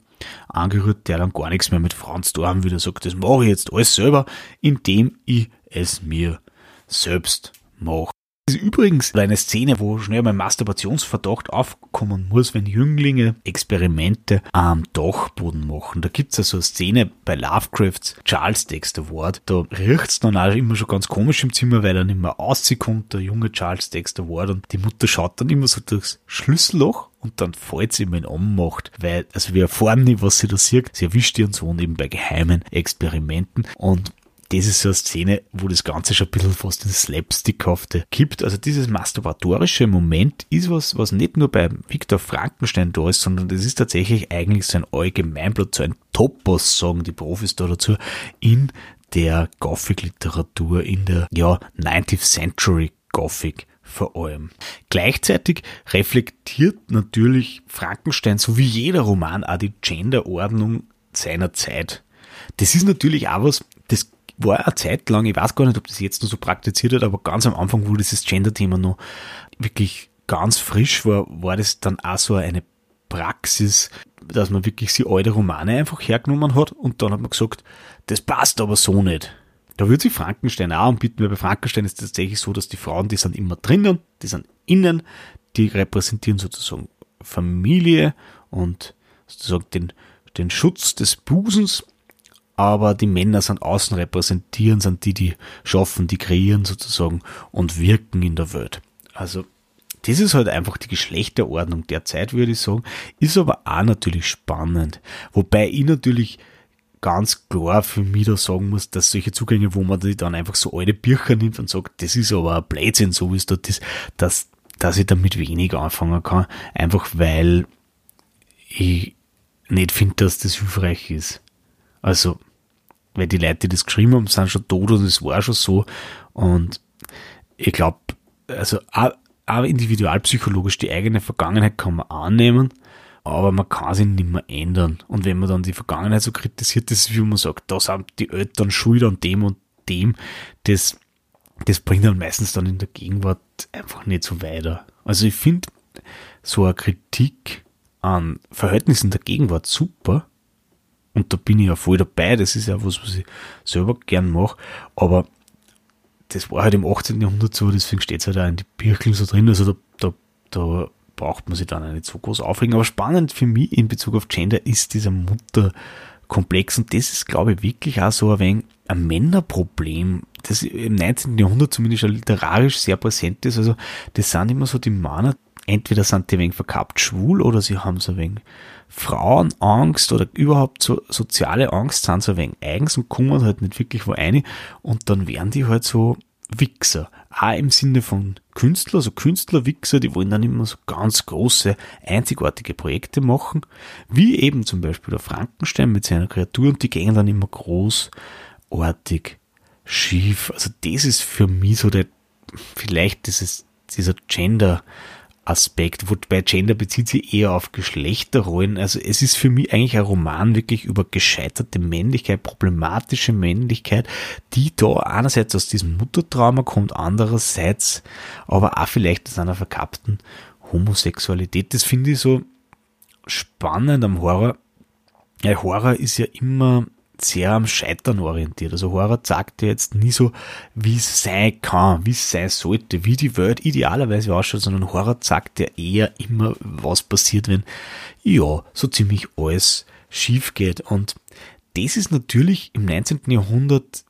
angerührt, der dann gar nichts mehr mit Frauen zu haben will, der sagt, das mache ich jetzt alles selber, indem ich es mir selbst mache. Das ist übrigens eine Szene, wo schnell mein Masturbationsverdacht aufkommen muss, wenn Jünglinge Experimente am Dachboden machen. Da gibt's ja so eine Szene bei Lovecrafts Charles Dexter Ward. Da riecht's dann auch immer schon ganz komisch im Zimmer, weil er nicht mehr auskommt, der junge Charles Dexter Ward. Und die Mutter schaut dann immer so durchs Schlüsselloch und dann fällt sie ihm in Ohnmacht, weil, also wir erfahren nicht, was sie da sieht. Sie erwischt ihren Sohn eben bei geheimen Experimenten und das ist so eine Szene, wo das Ganze schon ein bisschen fast ins Slapstickhafte kippt. Also dieses masturbatorische Moment ist was, was nicht nur bei Viktor Frankenstein da ist, sondern das ist tatsächlich eigentlich so ein Allgemeinblatt, so ein Topos, sagen die Profis da dazu, in der Gothic-Literatur, in der, ja, 19th Century Gothic vor allem. Gleichzeitig reflektiert natürlich Frankenstein, so wie jeder Roman, auch die Genderordnung seiner Zeit. Das ist natürlich auch was, das war eine Zeit lang, ich weiß gar nicht, ob das jetzt noch so praktiziert wird, aber ganz am Anfang, wo dieses Gender-Thema noch wirklich ganz frisch war, war das dann auch so eine Praxis, dass man wirklich die alte Romane einfach hergenommen hat und dann hat man gesagt, das passt aber so nicht. Da würde sich Frankenstein auch anbieten, weil bei Frankenstein ist es tatsächlich so, dass die Frauen, die sind immer drinnen, die sind innen, die repräsentieren sozusagen Familie und sozusagen den, den Schutz des Busens aber die Männer sind außen repräsentieren, sind die, die schaffen, die kreieren sozusagen und wirken in der Welt. Also das ist halt einfach die Geschlechterordnung der Zeit, würde ich sagen, ist aber auch natürlich spannend. Wobei ich natürlich ganz klar für mich da sagen muss, dass solche Zugänge, wo man dann einfach so alte Bücher nimmt und sagt, das ist aber ein Blödsinn, so wie es dort ist, dass, dass ich damit wenig anfangen kann, einfach weil ich nicht finde, dass das hilfreich ist. Also, weil die Leute, die das geschrieben haben, sind schon tot und es war schon so. Und ich glaube, also auch, auch individualpsychologisch die eigene Vergangenheit kann man annehmen, aber man kann sie nicht mehr ändern. Und wenn man dann die Vergangenheit so kritisiert, das ist wie man sagt, da sind die Eltern schuld an dem und dem, das, das bringt dann meistens dann in der Gegenwart einfach nicht so weiter. Also ich finde so eine Kritik an Verhältnissen der Gegenwart super, und da bin ich ja voll dabei. Das ist ja was, was ich selber gern mache. Aber das war halt im 18. Jahrhundert so, deswegen steht es halt auch in die Birkeln so drin. Also da, da, da braucht man sich dann nicht so groß aufregen. Aber spannend für mich in Bezug auf Gender ist dieser Mutterkomplex. Und das ist, glaube ich, wirklich auch so ein wenig ein Männerproblem, das im 19. Jahrhundert zumindest literarisch sehr präsent ist. Also das sind immer so die Männer, entweder sind die ein wenig verkappt schwul oder sie haben so ein wenig Frauenangst oder überhaupt so soziale Angst sind so ein wenig eigens und kommen halt nicht wirklich wo rein und dann werden die halt so Wichser. Auch im Sinne von Künstler, so Künstlerwichser, die wollen dann immer so ganz große, einzigartige Projekte machen, wie eben zum Beispiel der Frankenstein mit seiner Kreatur und die gehen dann immer großartig schief. Also das ist für mich so der, vielleicht dieses, dieser Gender, Aspekt, wobei Gender bezieht sich eher auf Geschlechterrollen. Also es ist für mich eigentlich ein Roman wirklich über gescheiterte Männlichkeit, problematische Männlichkeit, die da einerseits aus diesem Muttertrauma kommt, andererseits aber auch vielleicht aus einer verkappten Homosexualität. Das finde ich so spannend am Horror. Ja, Horror ist ja immer sehr am Scheitern orientiert. Also Horror sagt ja jetzt nie so, wie es sein kann, wie es sein sollte, wie die Welt idealerweise ausschaut, sondern Horror sagt ja eher immer, was passiert, wenn, ja, so ziemlich alles schief geht. Und das ist natürlich im 19. Jahrhundert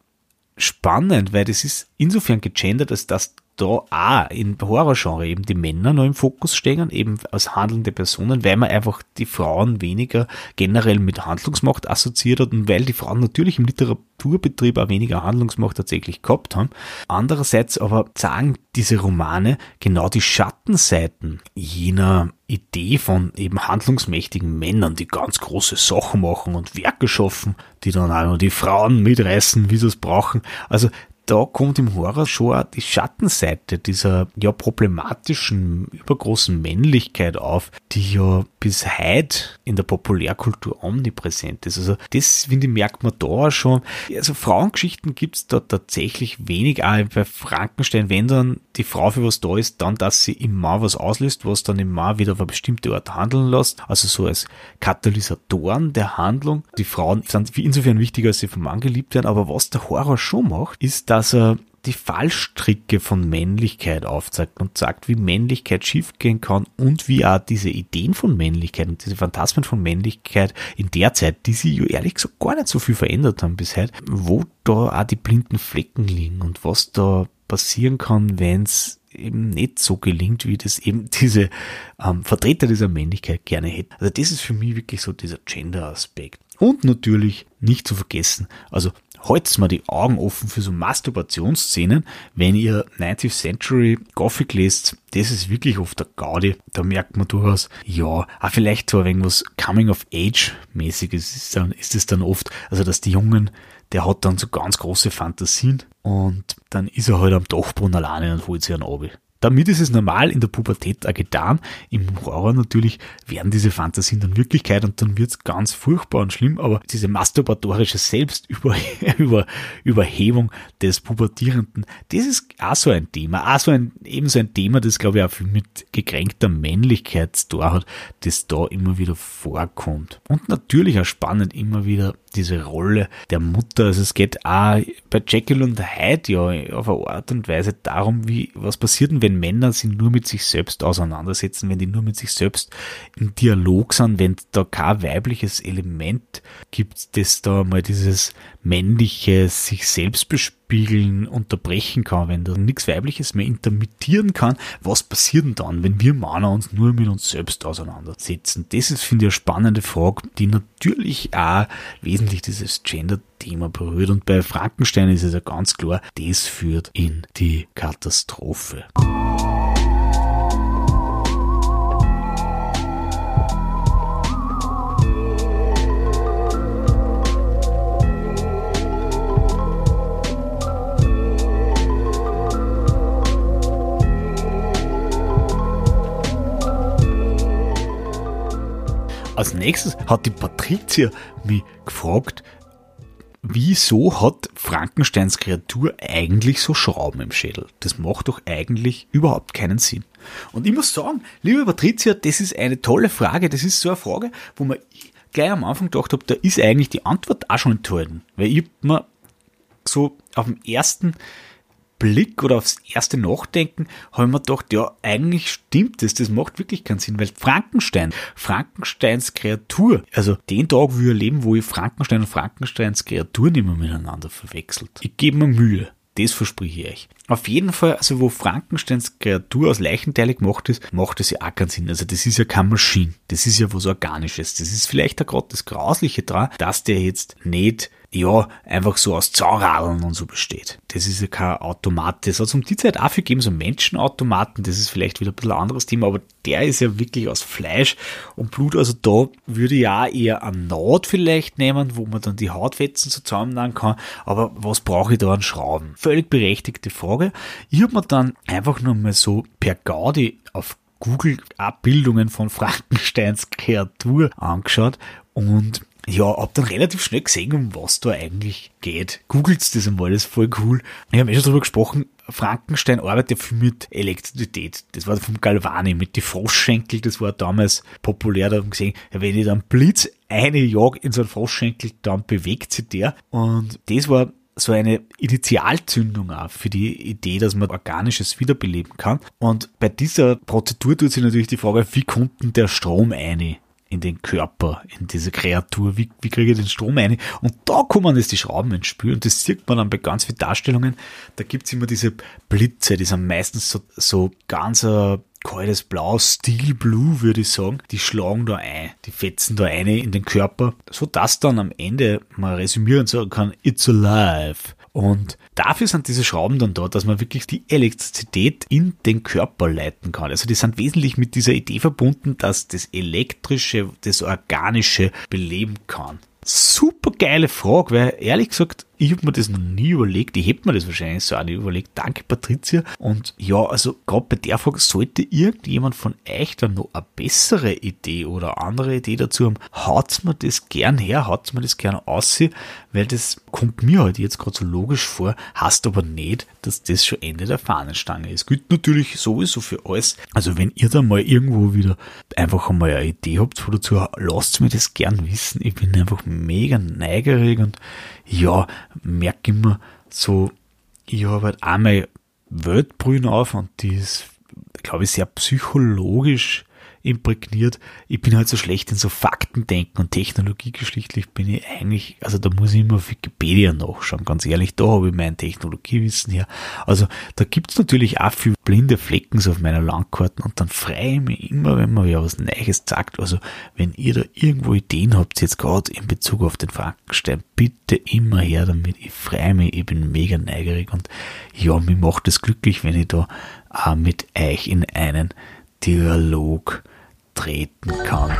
spannend, weil das ist insofern gegendert, als dass da auch im Horrorgenre eben die Männer noch im Fokus stehen, eben als handelnde Personen, weil man einfach die Frauen weniger generell mit Handlungsmacht assoziiert hat und weil die Frauen natürlich im Literaturbetrieb auch weniger Handlungsmacht tatsächlich gehabt haben. Andererseits aber sagen diese Romane genau die Schattenseiten jener Idee von eben handlungsmächtigen Männern, die ganz große Sachen machen und Werke schaffen, die dann auch noch die Frauen mitreißen, wie sie es brauchen. Also da kommt im Horror schon auch die Schattenseite dieser ja problematischen, übergroßen Männlichkeit auf, die ja bis heute in der Populärkultur omnipräsent ist. Also das, finde ich, merkt man da schon. Also Frauengeschichten gibt's da tatsächlich wenig, auch bei Frankenstein, wenn dann die Frau für was da ist, dann, dass sie im Mann was auslöst, was dann im Mann wieder auf eine bestimmte Art handeln lässt, also so als Katalysatoren der Handlung. Die Frauen sind insofern wichtiger, als sie vom Mann geliebt werden, aber was der Horror schon macht, ist, dass er die Fallstricke von Männlichkeit aufzeigt und sagt, wie Männlichkeit schiefgehen kann und wie auch diese Ideen von Männlichkeit und diese Phantasmen von Männlichkeit in der Zeit, die sich ehrlich gesagt gar nicht so viel verändert haben bis heute, wo da auch die blinden Flecken liegen und was da passieren kann, wenn es eben nicht so gelingt, wie das eben diese ähm, Vertreter dieser Männlichkeit gerne hätten. Also das ist für mich wirklich so dieser Gender-Aspekt. Und natürlich nicht zu vergessen, also halt's mal die Augen offen für so Masturbationsszenen, wenn ihr 19th Century Gothic lest, das ist wirklich oft der Gaudi, da merkt man durchaus, ja, auch vielleicht so ein wenig was Coming of Age mäßiges ist ist es dann oft, also dass die Jungen, der hat dann so ganz große Fantasien und dann ist er halt am Dachboden alleine und holt sich einen Abi. Damit ist es normal in der Pubertät auch getan. Im Horror natürlich werden diese Fantasien dann Wirklichkeit und dann wird's ganz furchtbar und schlimm, aber diese masturbatorische Selbstüberhebung des Pubertierenden, das ist auch so ein Thema, auch so ein, ebenso ein Thema, das glaube ich auch viel mit gekränkter Männlichkeit zu tun hat, das da immer wieder vorkommt. Und natürlich auch spannend immer wieder diese Rolle der Mutter. Also es geht auch bei Jekyll und Hyde ja auf eine Art und Weise darum, wie, was passiert denn, wenn Männer sich nur mit sich selbst auseinandersetzen, wenn die nur mit sich selbst im Dialog sind, wenn da kein weibliches Element gibt, das da mal dieses männliche sich selbst bespiegeln unterbrechen kann, wenn da nichts weibliches mehr intermittieren kann, was passiert denn dann, wenn wir Männer uns nur mit uns selbst auseinandersetzen? Das ist, finde ich, eine spannende Frage, die natürlich auch wesentlich dieses Gender-Thema berührt und bei Frankenstein ist es ja ganz klar, das führt in die Katastrophe. Als nächstes hat die Patricia mich gefragt, wieso hat Frankensteins Kreatur eigentlich so Schrauben im Schädel? Das macht doch eigentlich überhaupt keinen Sinn. Und ich muss sagen, liebe Patricia, das ist eine tolle Frage. Das ist so eine Frage, wo man gleich am Anfang gedacht habe, da ist eigentlich die Antwort auch schon enthalten. Weil ich mir so auf dem ersten Blick oder aufs erste Nachdenken habe ich mir gedacht, ja, eigentlich stimmt es, das macht wirklich keinen Sinn, weil Frankenstein, Frankensteins Kreatur, also den Tag will ich erleben, wo ich Frankenstein und Frankensteins Kreatur nicht mehr miteinander verwechselt. Ich gebe mir Mühe. Das verspreche ich euch. Auf jeden Fall, also wo Frankensteins Kreatur aus Leichenteile gemacht ist, macht das ja auch keinen Sinn. Also das ist ja keine Maschine. Das ist ja was Organisches. Das ist vielleicht auch gerade das Grausliche dran, dass der jetzt nicht ja, einfach so aus Zaunradeln und so besteht. Das ist ja kein Automat. Das hat es um die Zeit auch viel gegeben, so Menschenautomaten. Das ist vielleicht wieder ein bisschen ein anderes Thema, aber der ist ja wirklich aus Fleisch und Blut. Also da würde ich ja eher eine Naht vielleicht nehmen, wo man dann die Hautfetzen so zusammennahen kann. Aber was brauche ich da an Schrauben? Völlig berechtigte Frage. Ich habe mir dann einfach nur mal so per Gaudi auf Google Abbildungen von Frankensteins Kreatur angeschaut und ja, hab dann relativ schnell gesehen, um was da eigentlich geht. Googelt's das einmal, das ist voll cool. Ich habe eh schon drüber gesprochen, Frankenstein arbeitet viel mit Elektrizität. Das war vom Galvani, mit die Froschschenkel, das war damals populär, da haben gesehen, wenn ich dann Blitz eine jag in so einen Froschschenkel, dann bewegt sich der. Und das war so eine Initialzündung auch für die Idee, dass man Organisches wiederbeleben kann. Und bei dieser Prozedur tut sich natürlich die Frage, wie kommt denn der Strom eine in den Körper, in diese Kreatur, wie, wie kriege ich den Strom ein? Und da kommen jetzt die Schrauben ins Spiel und das sieht man dann bei ganz vielen Darstellungen. Da gibt's immer diese Blitze, die sind meistens so, so ganz uh, kaltes Blau, Steel Blue würde ich sagen, die schlagen da ein, die fetzen da eine in den Körper, so dass dann am Ende man resümieren sagen kann, it's alive. Und dafür sind diese Schrauben dann da, dass man wirklich die Elektrizität in den Körper leiten kann. Also die sind wesentlich mit dieser Idee verbunden, dass das Elektrische, das Organische beleben kann. Super geile Frage, weil ehrlich gesagt, ich habe mir das noch nie überlegt. Ich hätte mir das wahrscheinlich so auch nicht überlegt. Danke, Patricia. Und ja, also gerade bei der Frage, sollte irgendjemand von euch dann noch eine bessere Idee oder andere Idee dazu haben, haut's mir das gern her, haut's mir das gern aus, weil das kommt mir halt jetzt gerade so logisch vor, heißt aber nicht, dass das schon Ende der Fahnenstange ist. Gilt natürlich sowieso für alles. Also wenn ihr da mal irgendwo wieder einfach einmal eine Idee habt dazu, lasst mir das gern wissen. Ich bin einfach mega neugierig und ja, merke immer so, ich habe halt einmal Weltbrühen auf und die ist, glaube ich, sehr psychologisch imprägniert. Ich bin halt so schlecht in so Faktendenken und technologiegeschichtlich bin ich eigentlich, also da muss ich immer auf Wikipedia nachschauen, ganz ehrlich, da habe ich mein Technologiewissen her. Also da gibt's natürlich auch viel blinde Flecken auf meiner Landkarten und dann freue ich mich immer, wenn man ja was Neues sagt. Also wenn ihr da irgendwo Ideen habt, jetzt gerade in Bezug auf den Frankenstein, bitte immer her damit. Ich freue mich, ich bin mega neugierig und ja, mir macht es glücklich, wenn ich da auch mit euch in einen Dialog treten kann.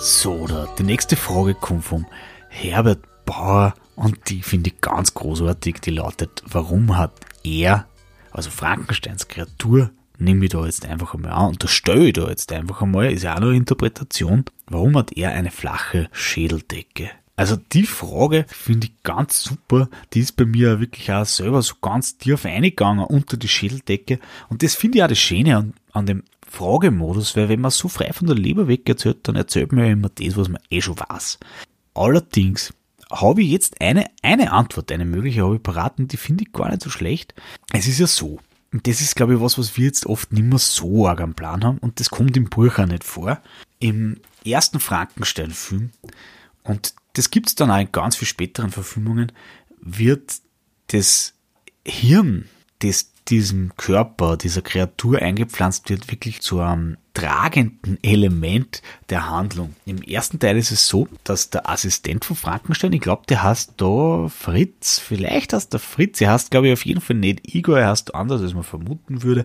So, die nächste Frage kommt vom Herbert Bauer und die finde ich ganz großartig. Die lautet, warum hat er, also Frankensteins Kreatur, nehme ich da jetzt einfach einmal an, unterstelle ich da jetzt einfach einmal, ist ja auch eine Interpretation, warum hat er eine flache Schädeldecke? Also die Frage finde ich ganz super. Die ist bei mir wirklich auch selber so ganz tief eingegangen unter die Schädeldecke. Und das finde ich auch das Schöne an, an dem Fragemodus, weil wenn man so frei von der Leber weg erzählt, dann erzählt man ja immer das, was man eh schon weiß. Allerdings habe ich jetzt eine, eine Antwort, eine mögliche habe ich parat und die finde ich gar nicht so schlecht. Es ist ja so, und das ist, glaube ich, was, was wir jetzt oft nicht mehr so arg am Plan haben. Und das kommt im Buch auch nicht vor. Im ersten Frankenstein-Film, und das gibt es dann auch in ganz viel späteren Verfilmungen, wird das Hirn, das diesem Körper, dieser Kreatur eingepflanzt wird, wirklich zu einem tragenden Element der Handlung. Im ersten Teil ist es so, dass der Assistent von Frankenstein, ich glaube, der heißt da Fritz, vielleicht heißt der Fritz, er heißt, glaube ich, auf jeden Fall nicht Igor, er heißt anders, als man vermuten würde.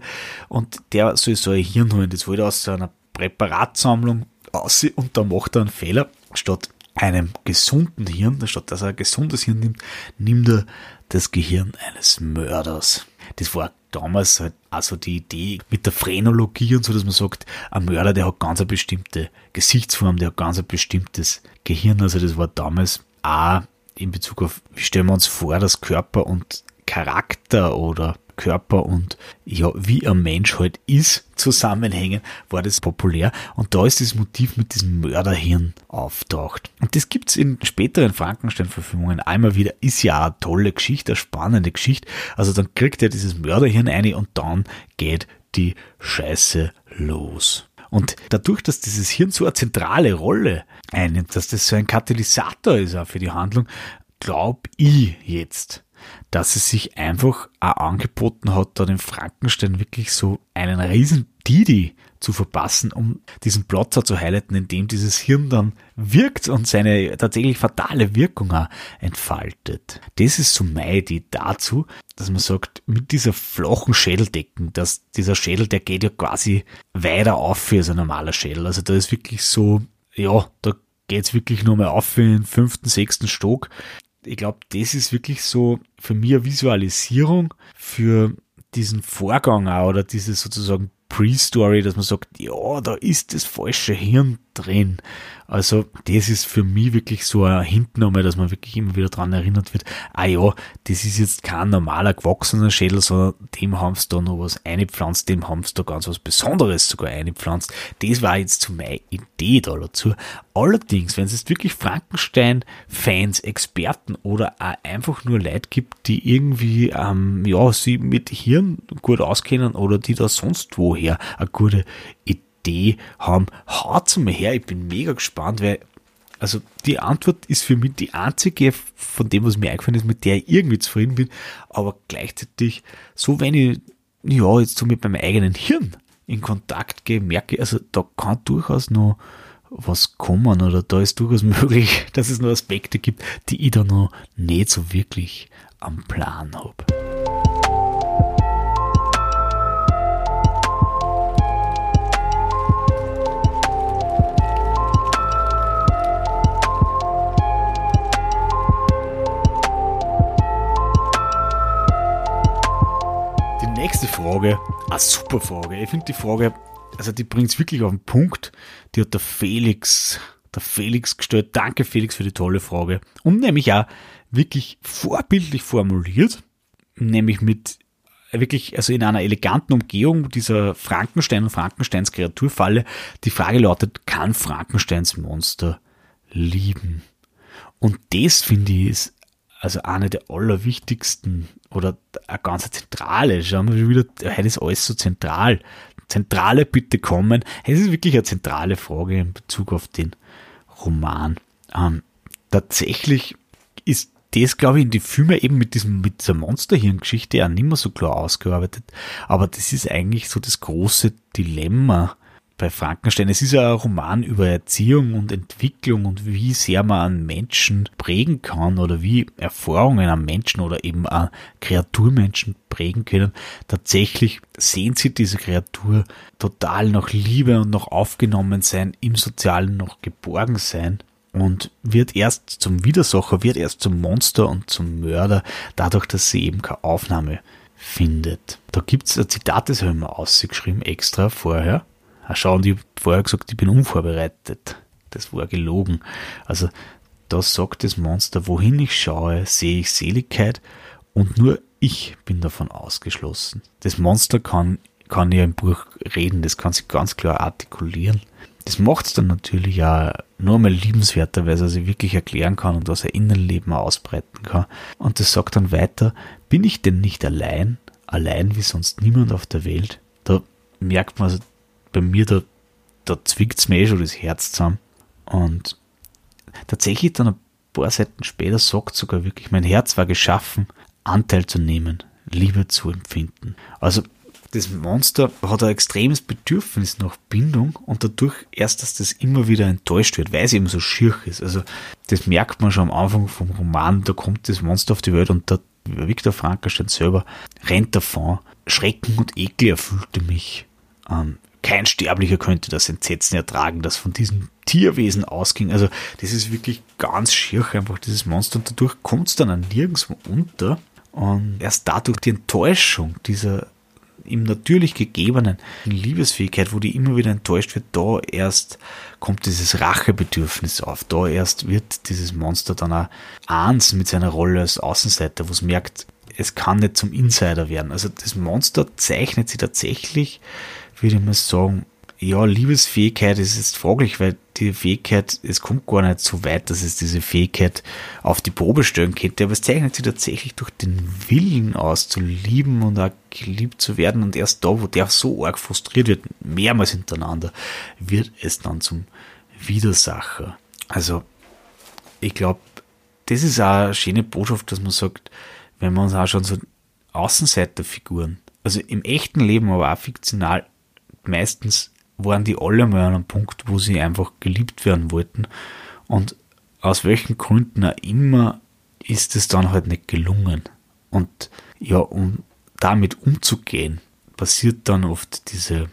Und der soll so ein Hirn holen, das wollte aus so einer Präparatsammlung aus und da macht er einen Fehler. Statt einem gesunden Hirn, statt dass er ein gesundes Hirn nimmt, nimmt er das Gehirn eines Mörders. Das war damals halt also die Idee mit der Phrenologie und so, dass man sagt, ein Mörder, der hat ganz eine bestimmte Gesichtsform, der hat ganz ein bestimmtes Gehirn. Also das war damals auch in Bezug auf, wie stellen wir uns vor, dass Körper und Charakter oder Körper und ja, wie ein Mensch halt ist, zusammenhängen, war das populär. Und da ist das Motiv mit diesem Mörderhirn auftaucht. Und das gibt's in späteren Frankenstein-Verfilmungen einmal wieder. Ist ja eine tolle Geschichte, eine spannende Geschichte. Also dann kriegt er dieses Mörderhirn ein und dann geht die Scheiße los. Und dadurch, dass dieses Hirn so eine zentrale Rolle einnimmt, dass das so ein Katalysator ist auch für die Handlung, glaube ich jetzt, dass es sich einfach auch angeboten hat, da den Frankenstein wirklich so einen riesen Didi zu verpassen, um diesen Plot zu highlighten, indem dieses Hirn dann wirkt und seine tatsächlich fatale Wirkung auch entfaltet. Das ist so meine Idee dazu, dass man sagt, mit dieser flachen Schädeldecken, dass dieser Schädel, der geht ja quasi weiter auf für so ein normaler Schädel. Also da ist wirklich so, ja, da geht's wirklich nur mal auf für den fünften, sechsten Stock ich glaube, das ist wirklich so für mich eine Visualisierung für diesen Vorgang auch oder diese sozusagen Pre-Story, dass man sagt, ja, da ist das falsche Hirn drin. Also das ist für mich wirklich so ein Hintnahme, dass man wirklich immer wieder dran erinnert wird, ah ja, das ist jetzt kein normaler gewachsener Schädel, sondern dem haben sie da noch was eingepflanzt, dem haben sie da ganz was Besonderes sogar eingepflanzt. Das war jetzt zu meiner Idee da dazu. Allerdings, wenn es jetzt wirklich Frankenstein-Fans, Experten oder auch einfach nur Leute gibt, die irgendwie, ähm, ja, sie mit Hirn gut auskennen oder die da sonst woher eine gute Idee haben, haut's mal her. Ich bin mega gespannt, weil also die Antwort ist für mich die einzige von dem, was mir eingefallen ist, mit der ich irgendwie zufrieden bin, aber gleichzeitig so, wenn ich ja jetzt so mit meinem eigenen Hirn in Kontakt gehe, merke ich, also da kann durchaus noch was kommen oder da ist durchaus möglich, dass es noch Aspekte gibt, die ich da noch nicht so wirklich am Plan habe. Nächste Frage, eine super Frage. Ich finde die Frage, also die bringt es wirklich auf den Punkt. Die hat der Felix, der Felix gestellt. Danke Felix für die tolle Frage. Und nämlich auch wirklich vorbildlich formuliert, nämlich mit wirklich, also in einer eleganten Umgehung dieser Frankenstein und Frankensteins Kreaturfalle. Die Frage lautet, kann Frankensteins Monster lieben? Und das finde ich ist also eine der allerwichtigsten oder eine ganz zentrale, schauen wir wieder, heute ist alles so zentral. Zentrale bitte kommen. Es ist wirklich eine zentrale Frage in Bezug auf den Roman. Ähm, tatsächlich ist das, glaube ich, in die Filme eben mit diesem, mit dieser Monsterhirn-Geschichte ja nicht mehr so klar ausgearbeitet. Aber das ist eigentlich so das große Dilemma bei Frankenstein. Es ist ja ein Roman über Erziehung und Entwicklung und wie sehr man einen Menschen prägen kann oder wie Erfahrungen am Menschen oder eben an Kreaturmenschen prägen können. Tatsächlich sehen sie diese Kreatur total nach Liebe und noch aufgenommen sein, im Sozialen noch geborgen sein und wird erst zum Widersacher, wird erst zum Monster und zum Mörder, dadurch, dass sie eben keine Aufnahme findet. Da gibt's ein Zitat, das habe ich mir ausgeschrieben, extra vorher. Ach, schau, und ich habe vorher gesagt, ich bin unvorbereitet. Das war gelogen. Also, da sagt das Monster, wohin ich schaue, sehe ich Seligkeit und nur ich bin davon ausgeschlossen. Das Monster kann, kann ja im Buch reden, das kann sich ganz klar artikulieren. Das macht es dann natürlich ja nur mal liebenswerter, weil es sich wirklich erklären kann und was er Innenleben ausbreiten kann. Und das sagt dann weiter, bin ich denn nicht allein, allein wie sonst niemand auf der Welt? Da merkt man, also bei mir, da, da zwickt es mir eh schon das Herz zusammen. Und tatsächlich dann ein paar Seiten später sagt sogar wirklich, mein Herz war geschaffen, Anteil zu nehmen, Liebe zu empfinden. Also das Monster hat ein extremes Bedürfnis nach Bindung und dadurch erst, dass das immer wieder enttäuscht wird, weil es eben so schier ist. Also das merkt man schon am Anfang vom Roman, da kommt das Monster auf die Welt und der Viktor Frankenstein selber rennt davon. Schrecken und Ekel erfüllte mich. Ähm, kein Sterblicher könnte das Entsetzen ertragen, das von diesem Tierwesen ausging. Also das ist wirklich ganz schier einfach dieses Monster und dadurch kommt es dann an nirgendwo unter. Und erst dadurch die Enttäuschung dieser ihm natürlich gegebenen Liebesfähigkeit, wo die immer wieder enttäuscht wird, da erst kommt dieses Rachebedürfnis auf. Da erst wird dieses Monster dann auch eins mit seiner Rolle als Außenseiter, wo es merkt, es kann nicht zum Insider werden. Also das Monster zeichnet sie tatsächlich würde ich mal sagen, ja, Liebesfähigkeit ist jetzt fraglich, weil die Fähigkeit, es kommt gar nicht so weit, dass es diese Fähigkeit auf die Probe stellen könnte, aber es zeichnet sich tatsächlich durch den Willen aus, zu lieben und auch geliebt zu werden und erst da, wo der so arg frustriert wird, mehrmals hintereinander, wird es dann zum Widersacher. Also, ich glaube, das ist auch eine schöne Botschaft, dass man sagt, wenn man uns auch schon so Außenseiterfiguren, also im echten Leben, aber auch fiktional meistens waren die alle mal an einem Punkt, wo sie einfach geliebt werden wollten. Und aus welchen Gründen auch immer ist es dann halt nicht gelungen. Und ja, um damit umzugehen, passiert dann oft diese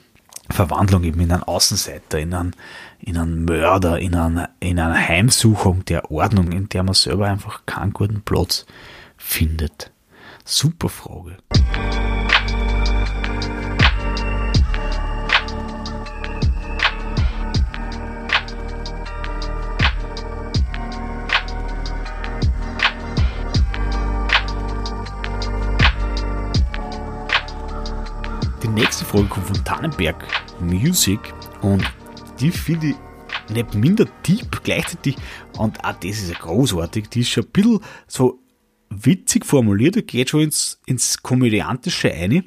Verwandlung eben in einen Außenseiter, in einen, in einen Mörder, in eine, in eine Heimsuchung der Ordnung, in der man selber einfach keinen guten Platz findet. Super Frage. Frage kommt von Tannenberg Music und die finde ich nicht minder deep gleichzeitig und auch das ist ja großartig, die ist schon ein bisschen so witzig formuliert, geht schon ins, ins Komödiantische ein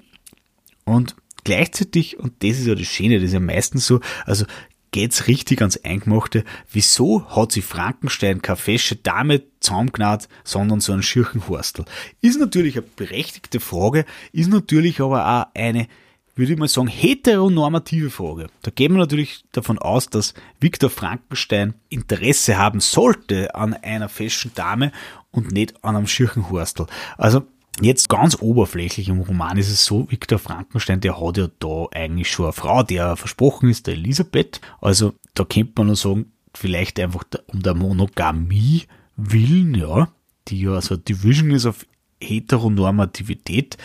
und gleichzeitig, und das ist ja das Schöne, das ist ja meistens so, also geht's richtig ans Eingemachte. Wieso hat sie Frankenstein keine fesche Dame zusammengenäht, sondern so einen Schirchenhorstel? Ist natürlich eine berechtigte Frage, ist natürlich aber auch eine, würde ich mal sagen, heteronormative Frage. Da gehen wir natürlich davon aus, dass Viktor Frankenstein Interesse haben sollte an einer feschen Dame und nicht an einem Schirchenhorstel. Also Jetzt ganz oberflächlich im Roman ist es so, Viktor Frankenstein, der hat ja da eigentlich schon eine Frau, der versprochen ist, der Elisabeth. Also da könnte man nur sagen, vielleicht einfach um der Monogamie willen, ja, die ja so Division ist auf Heteronormativität,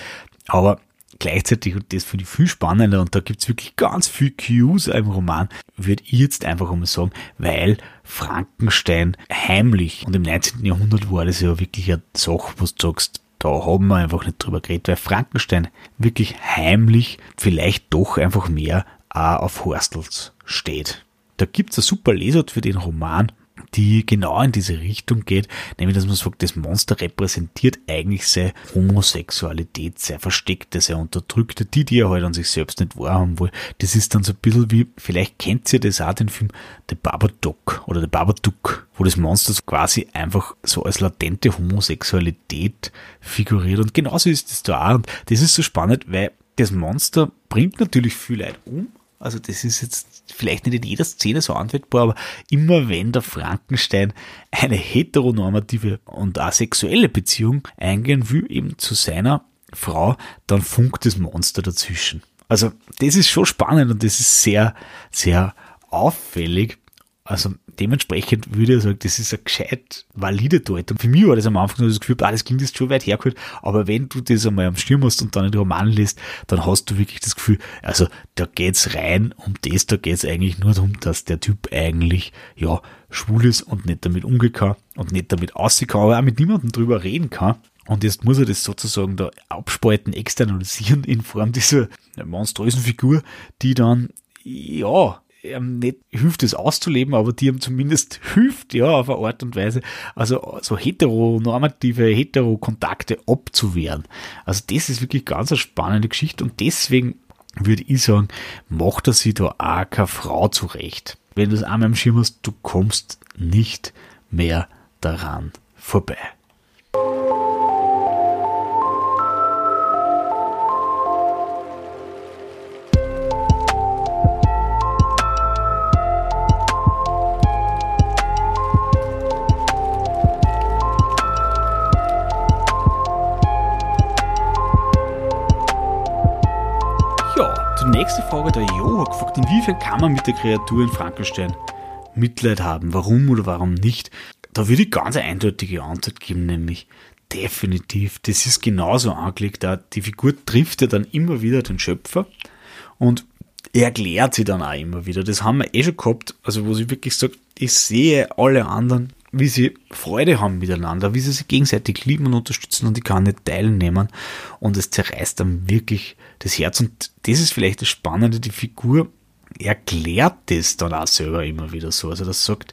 aber gleichzeitig, und das finde ich viel spannender, und da gibt's wirklich ganz viel Cues im Roman, würde ich jetzt einfach mal sagen, weil Frankenstein heimlich, und im 19. Jahrhundert war das ja wirklich eine Sache, was du sagst, da haben wir einfach nicht drüber geredet, weil Frankenstein wirklich heimlich vielleicht doch einfach mehr auch auf Horstels steht. Da gibt's ein super Lesart für den Roman, die genau in diese Richtung geht, nämlich dass man sagt, das Monster repräsentiert eigentlich seine Homosexualität, sehr versteckte, sehr unterdrückte, die, die er halt an sich selbst nicht wahrhaben will. Das ist dann so ein bisschen wie, vielleicht kennt ihr das auch, den Film The Babadook oder The Babadook, wo das Monster quasi einfach so als latente Homosexualität figuriert. Und genauso ist es da auch. Und das ist so spannend, weil das Monster bringt natürlich viel Leid um, also das ist jetzt vielleicht nicht in jeder Szene so anwendbar, aber immer wenn der Frankenstein eine heteronormative und asexuelle Beziehung eingehen will, eben zu seiner Frau, dann funkt das Monster dazwischen. Also das ist schon spannend und das ist sehr, sehr auffällig. Also dementsprechend würde ich sagen, das ist eine gescheit valide Deutung. Für mich war das am Anfang so das Gefühl, ah, das klingt jetzt schon weit hergeholt, aber wenn du das einmal am Schirm hast und dann in den Roman liest, dann hast du wirklich das Gefühl, also da geht's rein um das, da geht's eigentlich nur darum, dass der Typ eigentlich, ja, schwul ist und nicht damit umgehen kann und nicht damit aussehen kann, aber auch mit niemandem drüber reden kann. Und jetzt muss er das sozusagen da abspalten, externalisieren in Form dieser monströsen Figur, die dann, ja, ähm, nicht hilft, es auszuleben, aber die ihm zumindest hilft, ja, auf eine Art und Weise, also so heteronormative, hetero-Kontakte abzuwehren. Also das ist wirklich ganz eine spannende Geschichte und deswegen würde ich sagen, macht er sich da auch keine Frau zurecht. Wenn du es einmal im Schirm hast, du kommst nicht mehr daran vorbei. Nächste Frage, der Jo hat gefragt, inwiefern kann man mit der Kreatur in Frankenstein Mitleid haben? Warum oder warum nicht? Da würde ich ganz eine eindeutige Antwort geben, nämlich definitiv. Das ist genauso angelegt. Die Figur trifft ja dann immer wieder den Schöpfer und er erklärt sie dann auch immer wieder. Das haben wir eh schon gehabt, also wo sie wirklich sagt, ich sehe alle anderen wie sie Freude haben miteinander, wie sie sich gegenseitig lieben und unterstützen und ich kann nicht teilnehmen und es zerreißt dann wirklich das Herz und das ist vielleicht das Spannende, die Figur erklärt das dann auch selber immer wieder so, also das sagt,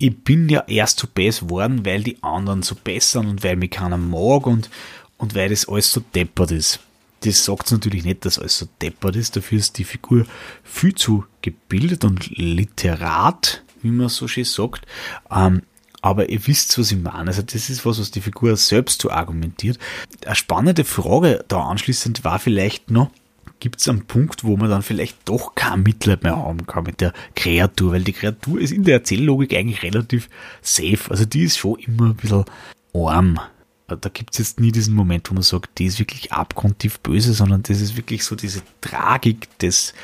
ich bin ja erst so besser worden, weil die anderen so bessern und weil mich keiner mag und, und weil das alles so deppert ist. Das sagt natürlich nicht, dass alles so deppert ist, dafür ist die Figur viel zu gebildet und literat, wie man so schön sagt. Ähm, aber ihr wisst, was ich meine. Also das ist was, was die Figur selbst so argumentiert. Eine spannende Frage da anschließend war vielleicht noch, gibt es einen Punkt, wo man dann vielleicht doch kein Mitleid mehr haben kann mit der Kreatur, weil die Kreatur ist in der Erzähllogik eigentlich relativ safe. Also die ist schon immer ein bisschen arm. Da gibt es jetzt nie diesen Moment, wo man sagt, die ist wirklich abgrundtief böse, sondern das ist wirklich so diese Tragik des,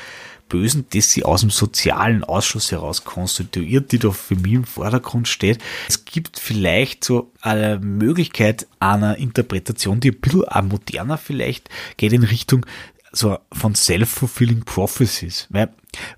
Bösen, das sie aus dem sozialen Ausschuss heraus konstituiert, die da für mich im Vordergrund steht. Es gibt vielleicht so eine Möglichkeit einer Interpretation, die ein bisschen moderner vielleicht geht in Richtung so von self-fulfilling prophecies, weil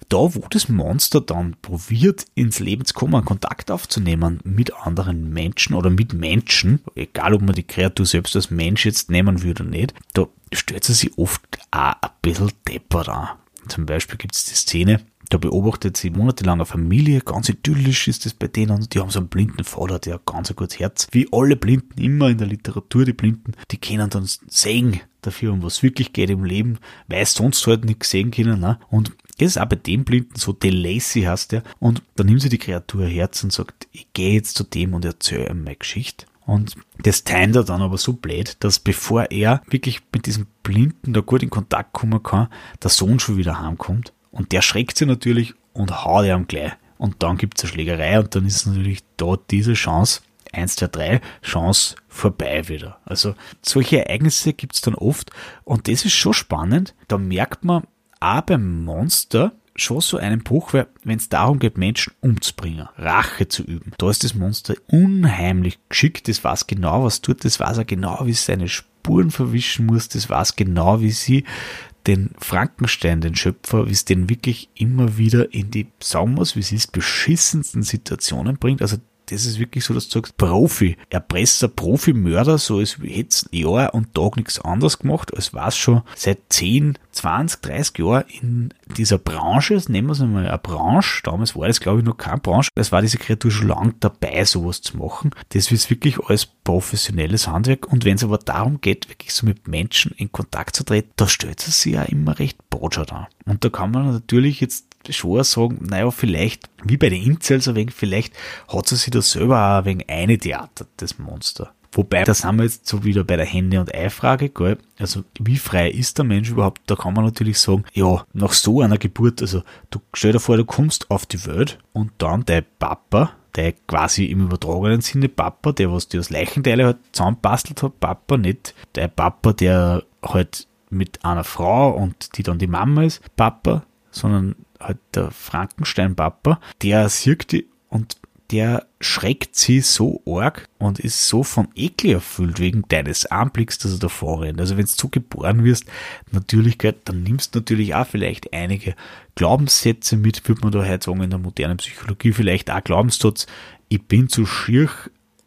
da, wo das Monster dann probiert, ins Leben zu kommen, Kontakt aufzunehmen mit anderen Menschen oder mit Menschen, egal ob man die Kreatur selbst als Mensch jetzt nehmen würde oder nicht, da stellt sie sich oft auch ein bisschen depper an. Zum Beispiel gibt es die Szene, da beobachtet sie monatelang eine Familie, ganz idyllisch ist es bei denen, und die haben so einen blinden Vater, der hat ganz ein gutes Herz. Wie alle Blinden immer in der Literatur, die Blinden, die können dann sehen dafür, um was wirklich geht im Leben, weil sonst halt nichts sehen können. Ne? Und das ist auch bei dem Blinden so, Delacy heißt der, und dann nimmt sie die Kreatur Herz und sagt, ich gehe jetzt zu dem und erzähle ihm meine Geschichte. Und das teilt er dann aber so blöd, dass bevor er wirklich mit diesem Blinden da gut in Kontakt kommen kann, der Sohn schon wieder heimkommt und der schreckt sich natürlich und haut ihm gleich. Und dann gibt es eine Schlägerei und dann ist natürlich dort diese Chance, 1, 2, 3, Chance vorbei wieder. Also solche Ereignisse gibt es dann oft und das ist schon spannend. Da merkt man auch beim Monster schon so einen Bruch, weil wenn es darum geht, Menschen umzubringen, Rache zu üben, da ist das Monster unheimlich geschickt, das weiß genau, was tut, das weiß er genau, wie es seine Spuren verwischen muss, das weiß genau, wie sie den Frankenstein, den Schöpfer, wie es den wirklich immer wieder in die, sagen wir wie es ist, beschissensten Situationen bringt. Also das ist wirklich so, dass du sagst, Profi, Erpresser, Profi-Mörder, so als hätte Jahr und Tag nichts anderes gemacht, als war es schon seit 10, 20, 30 Jahren in dieser Branche, das nennen wir es einmal eine Branche, damals war das glaube ich noch keine Branche, das war diese Kreatur schon lang dabei, sowas zu machen. Das ist wirklich alles professionelles Handwerk und wenn es aber darum geht, wirklich so mit Menschen in Kontakt zu treten, da stellt es sich ja immer recht botschert an. Und da kann man natürlich jetzt schon sagen, naja, vielleicht, wie bei den Incels ein wenig, vielleicht hat sie sich da selber auch ein wenig eine Theater, das Monster. Wobei, da sind wir jetzt so wieder bei der Hände- und Ei-Frage, gell? Also, wie frei ist der Mensch überhaupt? Da kann man natürlich sagen, ja, nach so einer Geburt, also, du stell dir vor, du kommst auf die Welt und dann dein Papa, der quasi im übertragenen Sinne Papa, der was dir aus Leichenteile halt zusammenbastelt hat, Papa, nicht der Papa, der halt mit einer Frau und die dann die Mama ist, Papa, sondern halt der Frankenstein-Papa, der sieht die und der schreckt sie so arg und ist so von Ekel erfüllt wegen deines Anblicks, dass er davor rennt. Also wenn du so geboren wirst, natürlich, dann nimmst du natürlich auch vielleicht einige Glaubenssätze mit, würde man da heute sagen, in der modernen Psychologie vielleicht auch Glaubenssatz, ich bin zu schier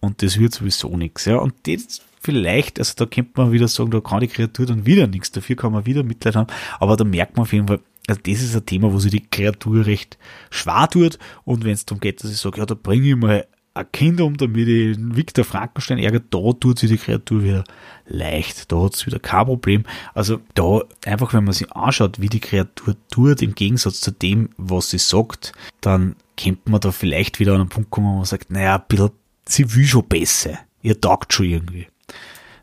und das wird sowieso nichts. Ja, und das vielleicht, also da könnte man wieder sagen, da kann die Kreatur dann wieder nichts, dafür kann man wieder Mitleid haben, aber da merkt man auf jeden Fall, also das ist ein Thema, wo sich die Kreatur recht schwer tut. Und wenn es darum geht, dass ich sage, ja, da bringe ich mal ein Kind um, damit ich Victor Frankenstein ärgere, da tut sich die Kreatur wieder leicht. Da hat es wieder kein Problem. Also da einfach, wenn man sich anschaut, wie die Kreatur tut, im Gegensatz zu dem, was sie sagt, dann könnte man da vielleicht wieder an einen Punkt kommen, wo man sagt, naja, ein bisschen, sie will schon besser. Ihr taugt schon irgendwie.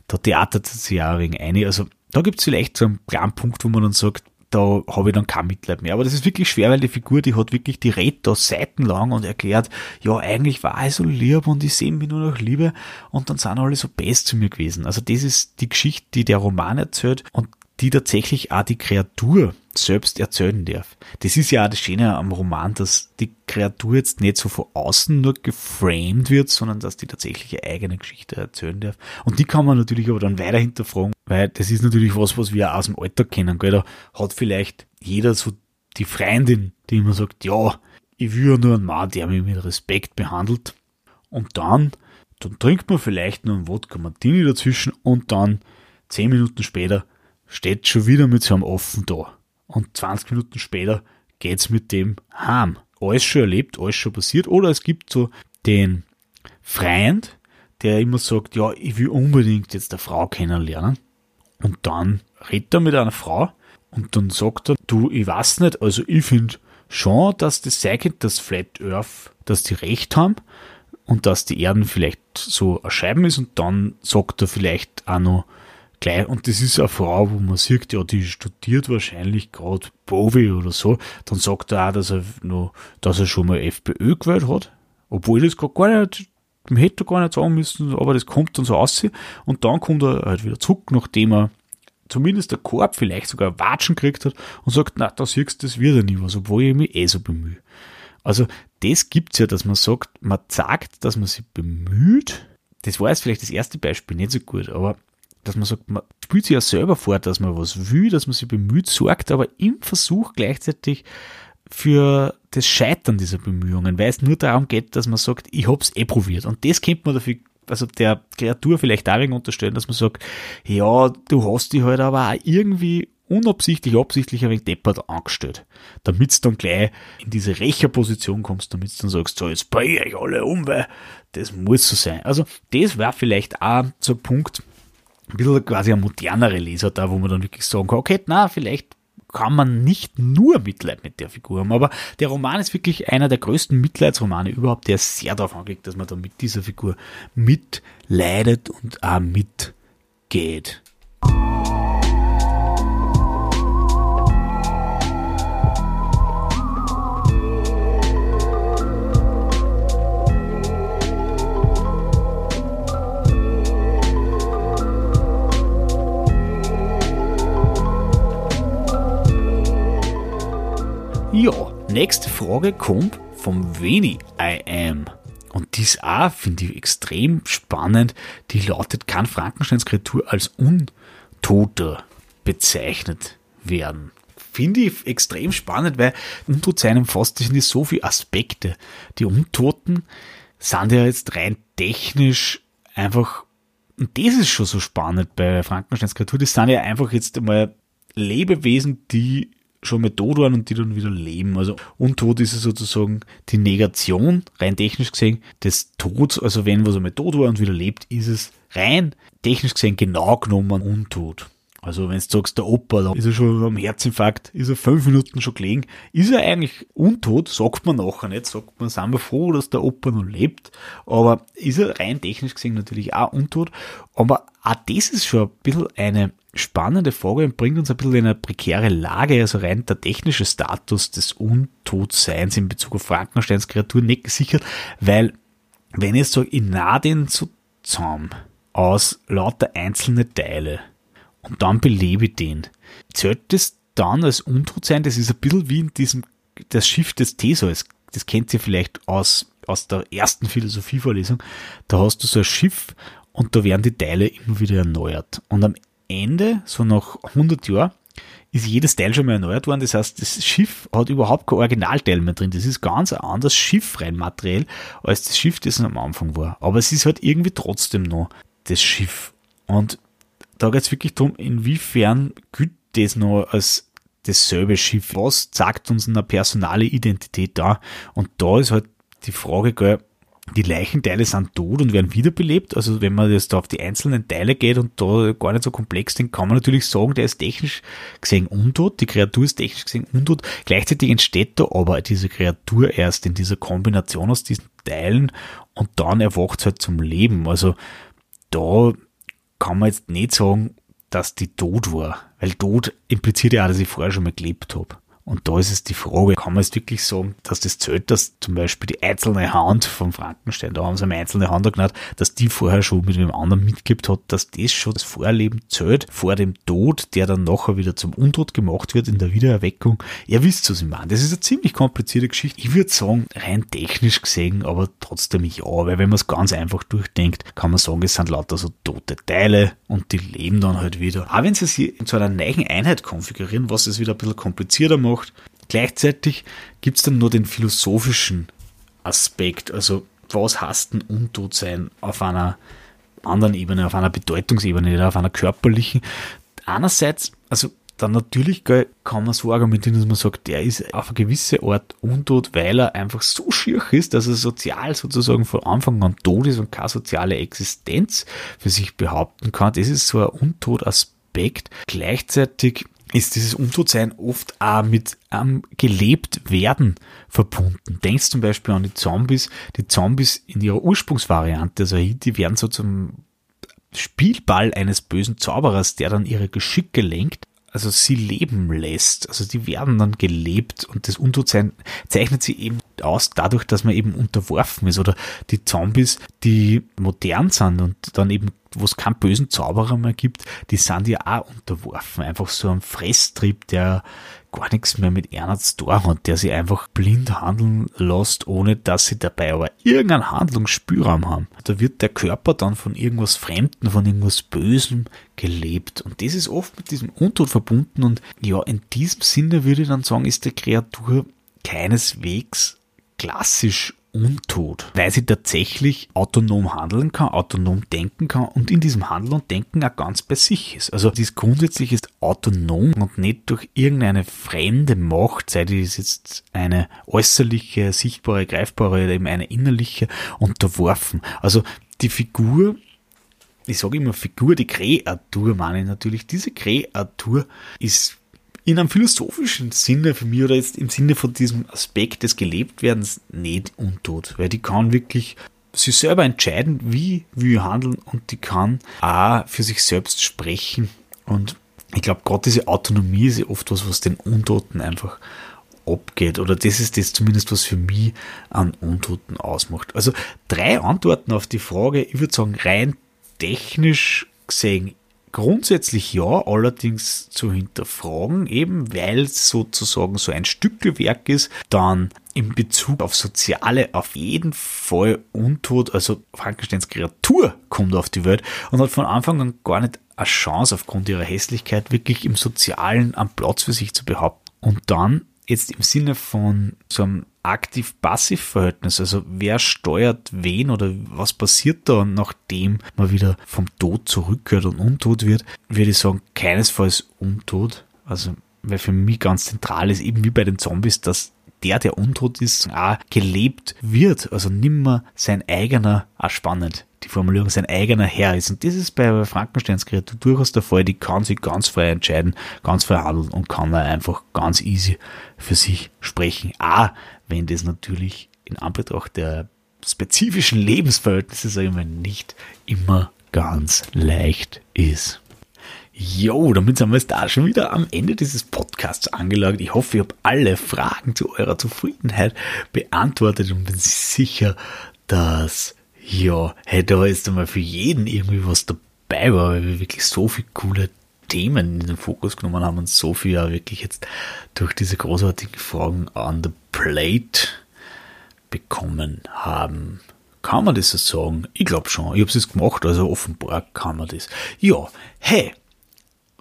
Da theatert sie ja wenig ein. Also da gibt es vielleicht so einen kleinen Punkt, wo man dann sagt, da habe ich dann kein Mitleid mehr. Aber das ist wirklich schwer, weil die Figur, die hat wirklich, die redet da seitenlang und erklärt, ja, eigentlich war ich so lieb und ich sehe mich nur noch Liebe und dann sind alle so best zu mir gewesen. Also das ist die Geschichte, die der Roman erzählt und die tatsächlich auch die Kreatur selbst erzählen darf. Das ist ja auch das Schöne am Roman, dass die Kreatur jetzt nicht so von außen nur geframed wird, sondern dass die tatsächlich eine eigene Geschichte erzählen darf. Und die kann man natürlich aber dann weiter hinterfragen, weil das ist natürlich was, was wir aus dem Alltag kennen. Gell? Da hat vielleicht jeder so die Freundin, die immer sagt, ja, ich will ja nur einen Mann, der mich mit Respekt behandelt. Und dann, dann trinkt man vielleicht noch einen Wodka Martini dazwischen und dann zehn Minuten später steht schon wieder mit so einem Offen da. Und 20 Minuten später geht's mit dem heim. Alles schon erlebt, alles schon passiert. Oder es gibt so den Freund, der immer sagt, ja, ich will unbedingt jetzt eine Frau kennenlernen. Und dann redet er mit einer Frau und dann sagt er, du, ich weiß nicht, also ich finde schon, dass das könnte, dass Flat Earth, dass die recht haben und dass die Erden vielleicht so ein Scheiben ist und dann sagt er vielleicht auch noch, gleich, und das ist eine Frau, wo man sieht, ja, die studiert wahrscheinlich gerade Bovi oder so, dann sagt er auch, dass er noch, dass er schon mal FPÖ gewählt hat, obwohl das gar nicht, hätte er gar nicht sagen müssen, aber das kommt dann so aus. Und dann kommt er halt wieder zurück, nachdem er zumindest der Korb vielleicht sogar Watschen gekriegt hat und sagt, na, da siehst du, das wird ja nie was, obwohl ich mich eh so bemühe. Also, das gibt's ja, dass man sagt, man sagt, dass man sich bemüht. Das war jetzt vielleicht das erste Beispiel nicht so gut, aber dass man sagt, man spielt sich ja selber vor, dass man was will, dass man sich bemüht, sorgt, aber im Versuch gleichzeitig für das Scheitern dieser Bemühungen, weil es nur darum geht, dass man sagt, ich hab's eh probiert. Und das kennt man dafür, also der Kreatur vielleicht auch wegen unterstellen, dass man sagt, ja, du hast dich halt aber auch irgendwie unabsichtlich, absichtlich ein wenig deppert angestellt. Damit du dann gleich in diese Rächerposition kommst, damit du dann sagst, so, jetzt bring ich alle um, weil das muss so sein. Also, das wäre vielleicht auch so ein Punkt, ein bisschen quasi ein modernere Leser da, wo man dann wirklich sagen kann, okay, na, vielleicht kann man nicht nur Mitleid mit der Figur haben, aber der Roman ist wirklich einer der größten Mitleidsromane überhaupt, der sehr darauf angelegt, dass man dann mit dieser Figur mitleidet und auch mitgeht. Ja, nächste Frage kommt vom Veni I Am. Und dies auch finde ich extrem spannend. Die lautet, kann Frankensteins Kreatur als Untoter bezeichnet werden? Finde ich extrem spannend, weil Untotsein umfasst finde so viele Aspekte. Die Untoten sind ja jetzt rein technisch einfach, und das ist schon so spannend bei Frankensteins Kreatur, das sind ja einfach jetzt einmal Lebewesen, die schon mal tot waren und die dann wieder leben. Also untot ist es sozusagen die Negation, rein technisch gesehen, des Todes. Also wenn was einmal tot war und wieder lebt, ist es rein technisch gesehen genau genommen untot. Also wenn du sagst, der Opa, da ist er schon am Herzinfarkt, ist er fünf Minuten schon gelegen, ist er eigentlich untot, sagt man nachher nicht, sagt man, sind wir froh, dass der Opa noch lebt, aber ist er rein technisch gesehen natürlich auch untot, aber auch das ist schon ein bisschen eine spannende Frage und bringt uns ein bisschen in eine prekäre Lage, also rein der technische Status des Untotseins in Bezug auf Frankensteins Kreatur nicht gesichert, weil wenn ich sage, ich nah den zusammen aus lauter einzelne Teile und dann belebe ich den, zählt das dann als Untotsein? Das ist ein bisschen wie in diesem, das Schiff des Theseus. Das kennt ihr vielleicht aus, aus der ersten Philosophievorlesung. Da hast du so ein Schiff und da werden die Teile immer wieder erneuert. Und am Ende, so nach 100 Jahren, ist jedes Teil schon mal erneuert worden. Das heißt, das Schiff hat überhaupt kein Originalteil mehr drin. Das ist ganz ein anderes Schiff materiell, als das Schiff, das am Anfang war. Aber es ist halt irgendwie trotzdem noch das Schiff. Und da geht es wirklich darum, inwiefern gilt das noch als dasselbe Schiff? Was zeigt uns eine personale Identität da? Und da ist halt die Frage, gell, die Leichenteile sind tot und werden wiederbelebt. Also wenn man jetzt da auf die einzelnen Teile geht und da gar nicht so komplex denkt, kann man natürlich sagen, der ist technisch gesehen untot, die Kreatur ist technisch gesehen untot. Gleichzeitig entsteht da aber diese Kreatur erst in dieser Kombination aus diesen Teilen und dann erwacht es halt zum Leben. Also da kann man jetzt nicht sagen, dass die tot war, weil tot impliziert ja auch, dass ich vorher schon mal gelebt habe. Und da ist es die Frage, kann man jetzt wirklich sagen, dass das zählt, dass zum Beispiel die einzelne Hand vom Frankenstein, da haben sie eine einzelne Hand genannt, dass die vorher schon mit dem anderen mitgibt hat, dass das schon das Vorleben zählt, vor dem Tod, der dann nachher wieder zum Untod gemacht wird in der Wiedererweckung. Ihr wisst, was ich meine. Das ist eine ziemlich komplizierte Geschichte. Ich würde sagen, rein technisch gesehen, aber trotzdem ja, weil wenn man es ganz einfach durchdenkt, kann man sagen, es sind lauter so tote Teile und die leben dann halt wieder. Auch wenn sie sich zu einer neuen Einheit konfigurieren, was es wieder ein bisschen komplizierter macht, gemacht. Gleichzeitig gibt es dann nur den philosophischen Aspekt, also was heißt denn Untot sein auf einer anderen Ebene, auf einer Bedeutungsebene oder auf einer körperlichen. Einerseits, also dann natürlich kann man so argumentieren, dass man sagt, der ist auf eine gewisse Art untot, weil er einfach so schier ist, dass er sozial sozusagen von Anfang an tot ist und keine soziale Existenz für sich behaupten kann. Das ist so ein Untot-Aspekt. Gleichzeitig ist dieses Untotsein oft auch mit am gelebt werden verbunden. Denkst zum Beispiel an die Zombies. Die Zombies in ihrer Ursprungsvariante, also die werden so zum Spielball eines bösen Zauberers, der dann ihre Geschicke lenkt, also sie leben lässt. Also die werden dann gelebt und das Untotsein zeichnet sie eben aus dadurch, dass man eben unterworfen ist oder die Zombies, die modern sind und dann eben wo es keinen bösen Zauberer mehr gibt, die sind ja auch unterworfen. Einfach so ein Fresstrieb, der gar nichts mehr mit einer zu hat, der sie einfach blind handeln lässt, ohne dass sie dabei aber irgendeinen Handlungsspielraum haben. Da wird der Körper dann von irgendwas Fremden, von irgendwas Bösem gelebt. Und das ist oft mit diesem Untod verbunden. Und ja, in diesem Sinne würde ich dann sagen, ist der Kreatur keineswegs klassisch untot, weil sie tatsächlich autonom handeln kann, autonom denken kann und in diesem Handeln und Denken auch ganz bei sich ist. Also dies grundsätzlich ist autonom und nicht durch irgendeine fremde Macht, sei dies jetzt eine äußerliche, sichtbare, greifbare oder eben eine innerliche, unterworfen. Also die Figur ich sage immer Figur, die Kreatur meine ich natürlich. Diese Kreatur ist in einem philosophischen Sinne für mich oder jetzt im Sinne von diesem Aspekt des Gelebtwerdens nicht untot, weil die kann wirklich sich selber entscheiden, wie wir handeln und die kann auch für sich selbst sprechen und ich glaube, gerade diese Autonomie ist ja oft was, was den Untoten einfach abgeht. Oder das ist das zumindest, was für mich an Untoten ausmacht. Also drei Antworten auf die Frage. Ich würde sagen, rein technisch gesehen Grundsätzlich ja, allerdings zu hinterfragen, eben weil es sozusagen so ein Stückelwerk ist, dann in Bezug auf Soziale auf jeden Fall untot, also Frankensteins Kreatur kommt auf die Welt und hat von Anfang an gar nicht eine Chance aufgrund ihrer Hässlichkeit wirklich im Sozialen einen Platz für sich zu behaupten. Und dann jetzt im Sinne von so einem aktiv-passiv-Verhältnis, also wer steuert wen oder was passiert da, nachdem man wieder vom Tod zurückkehrt und untot wird, würde ich sagen, keinesfalls untot. Also, weil für mich ganz zentral ist, eben wie bei den Zombies, dass der, der untot ist, auch gelebt wird, also nimmer sein eigener, auch spannend, die Formulierung sein eigener Herr ist. Und das ist bei Frankensteins Kreatur durchaus der Fall, die kann sich ganz frei entscheiden, ganz frei handeln und kann einfach ganz easy für sich sprechen. Auch wenn das natürlich in Anbetracht der spezifischen Lebensverhältnisse, sage ich mal, nicht immer ganz leicht ist. Jo, damit sind wir jetzt da schon wieder am Ende dieses Podcasts angelangt. Ich hoffe, ich habe alle Fragen zu eurer Zufriedenheit beantwortet und bin sicher, dass, ja, hey, da ist einmal für jeden irgendwie was dabei war, weil wir wirklich so viele coole Themen in den Fokus genommen haben und so viel ja wirklich jetzt durch diese großartigen Fragen an the plate bekommen haben. Kann man das so sagen? Ich glaube schon. Ich habe es gemacht, also offenbar kann man das. Ja, hey,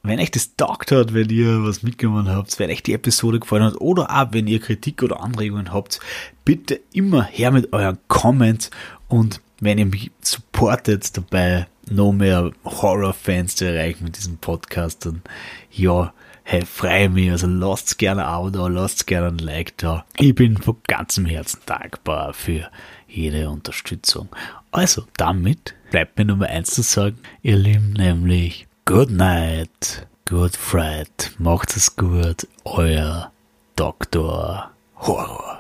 wenn euch das taugt hat, wenn ihr was mitgenommen habt, wenn euch die Episode gefallen hat oder auch wenn ihr Kritik oder Anregungen habt, bitte immer her mit euren Comments und wenn ihr mich supportet dabei, noch mehr Horror-Fans zu erreichen mit diesem Podcast, dann ja, hey, freue mich. Also lasst gerne ein Abo da, lasst gerne ein Like da. Ich bin von ganzem Herzen dankbar für jede Unterstützung. Also damit bleibt mir Nummer eins zu sagen, ihr Lieben, nämlich Good Night, Good Fright, macht es gut, euer Dr. Horror.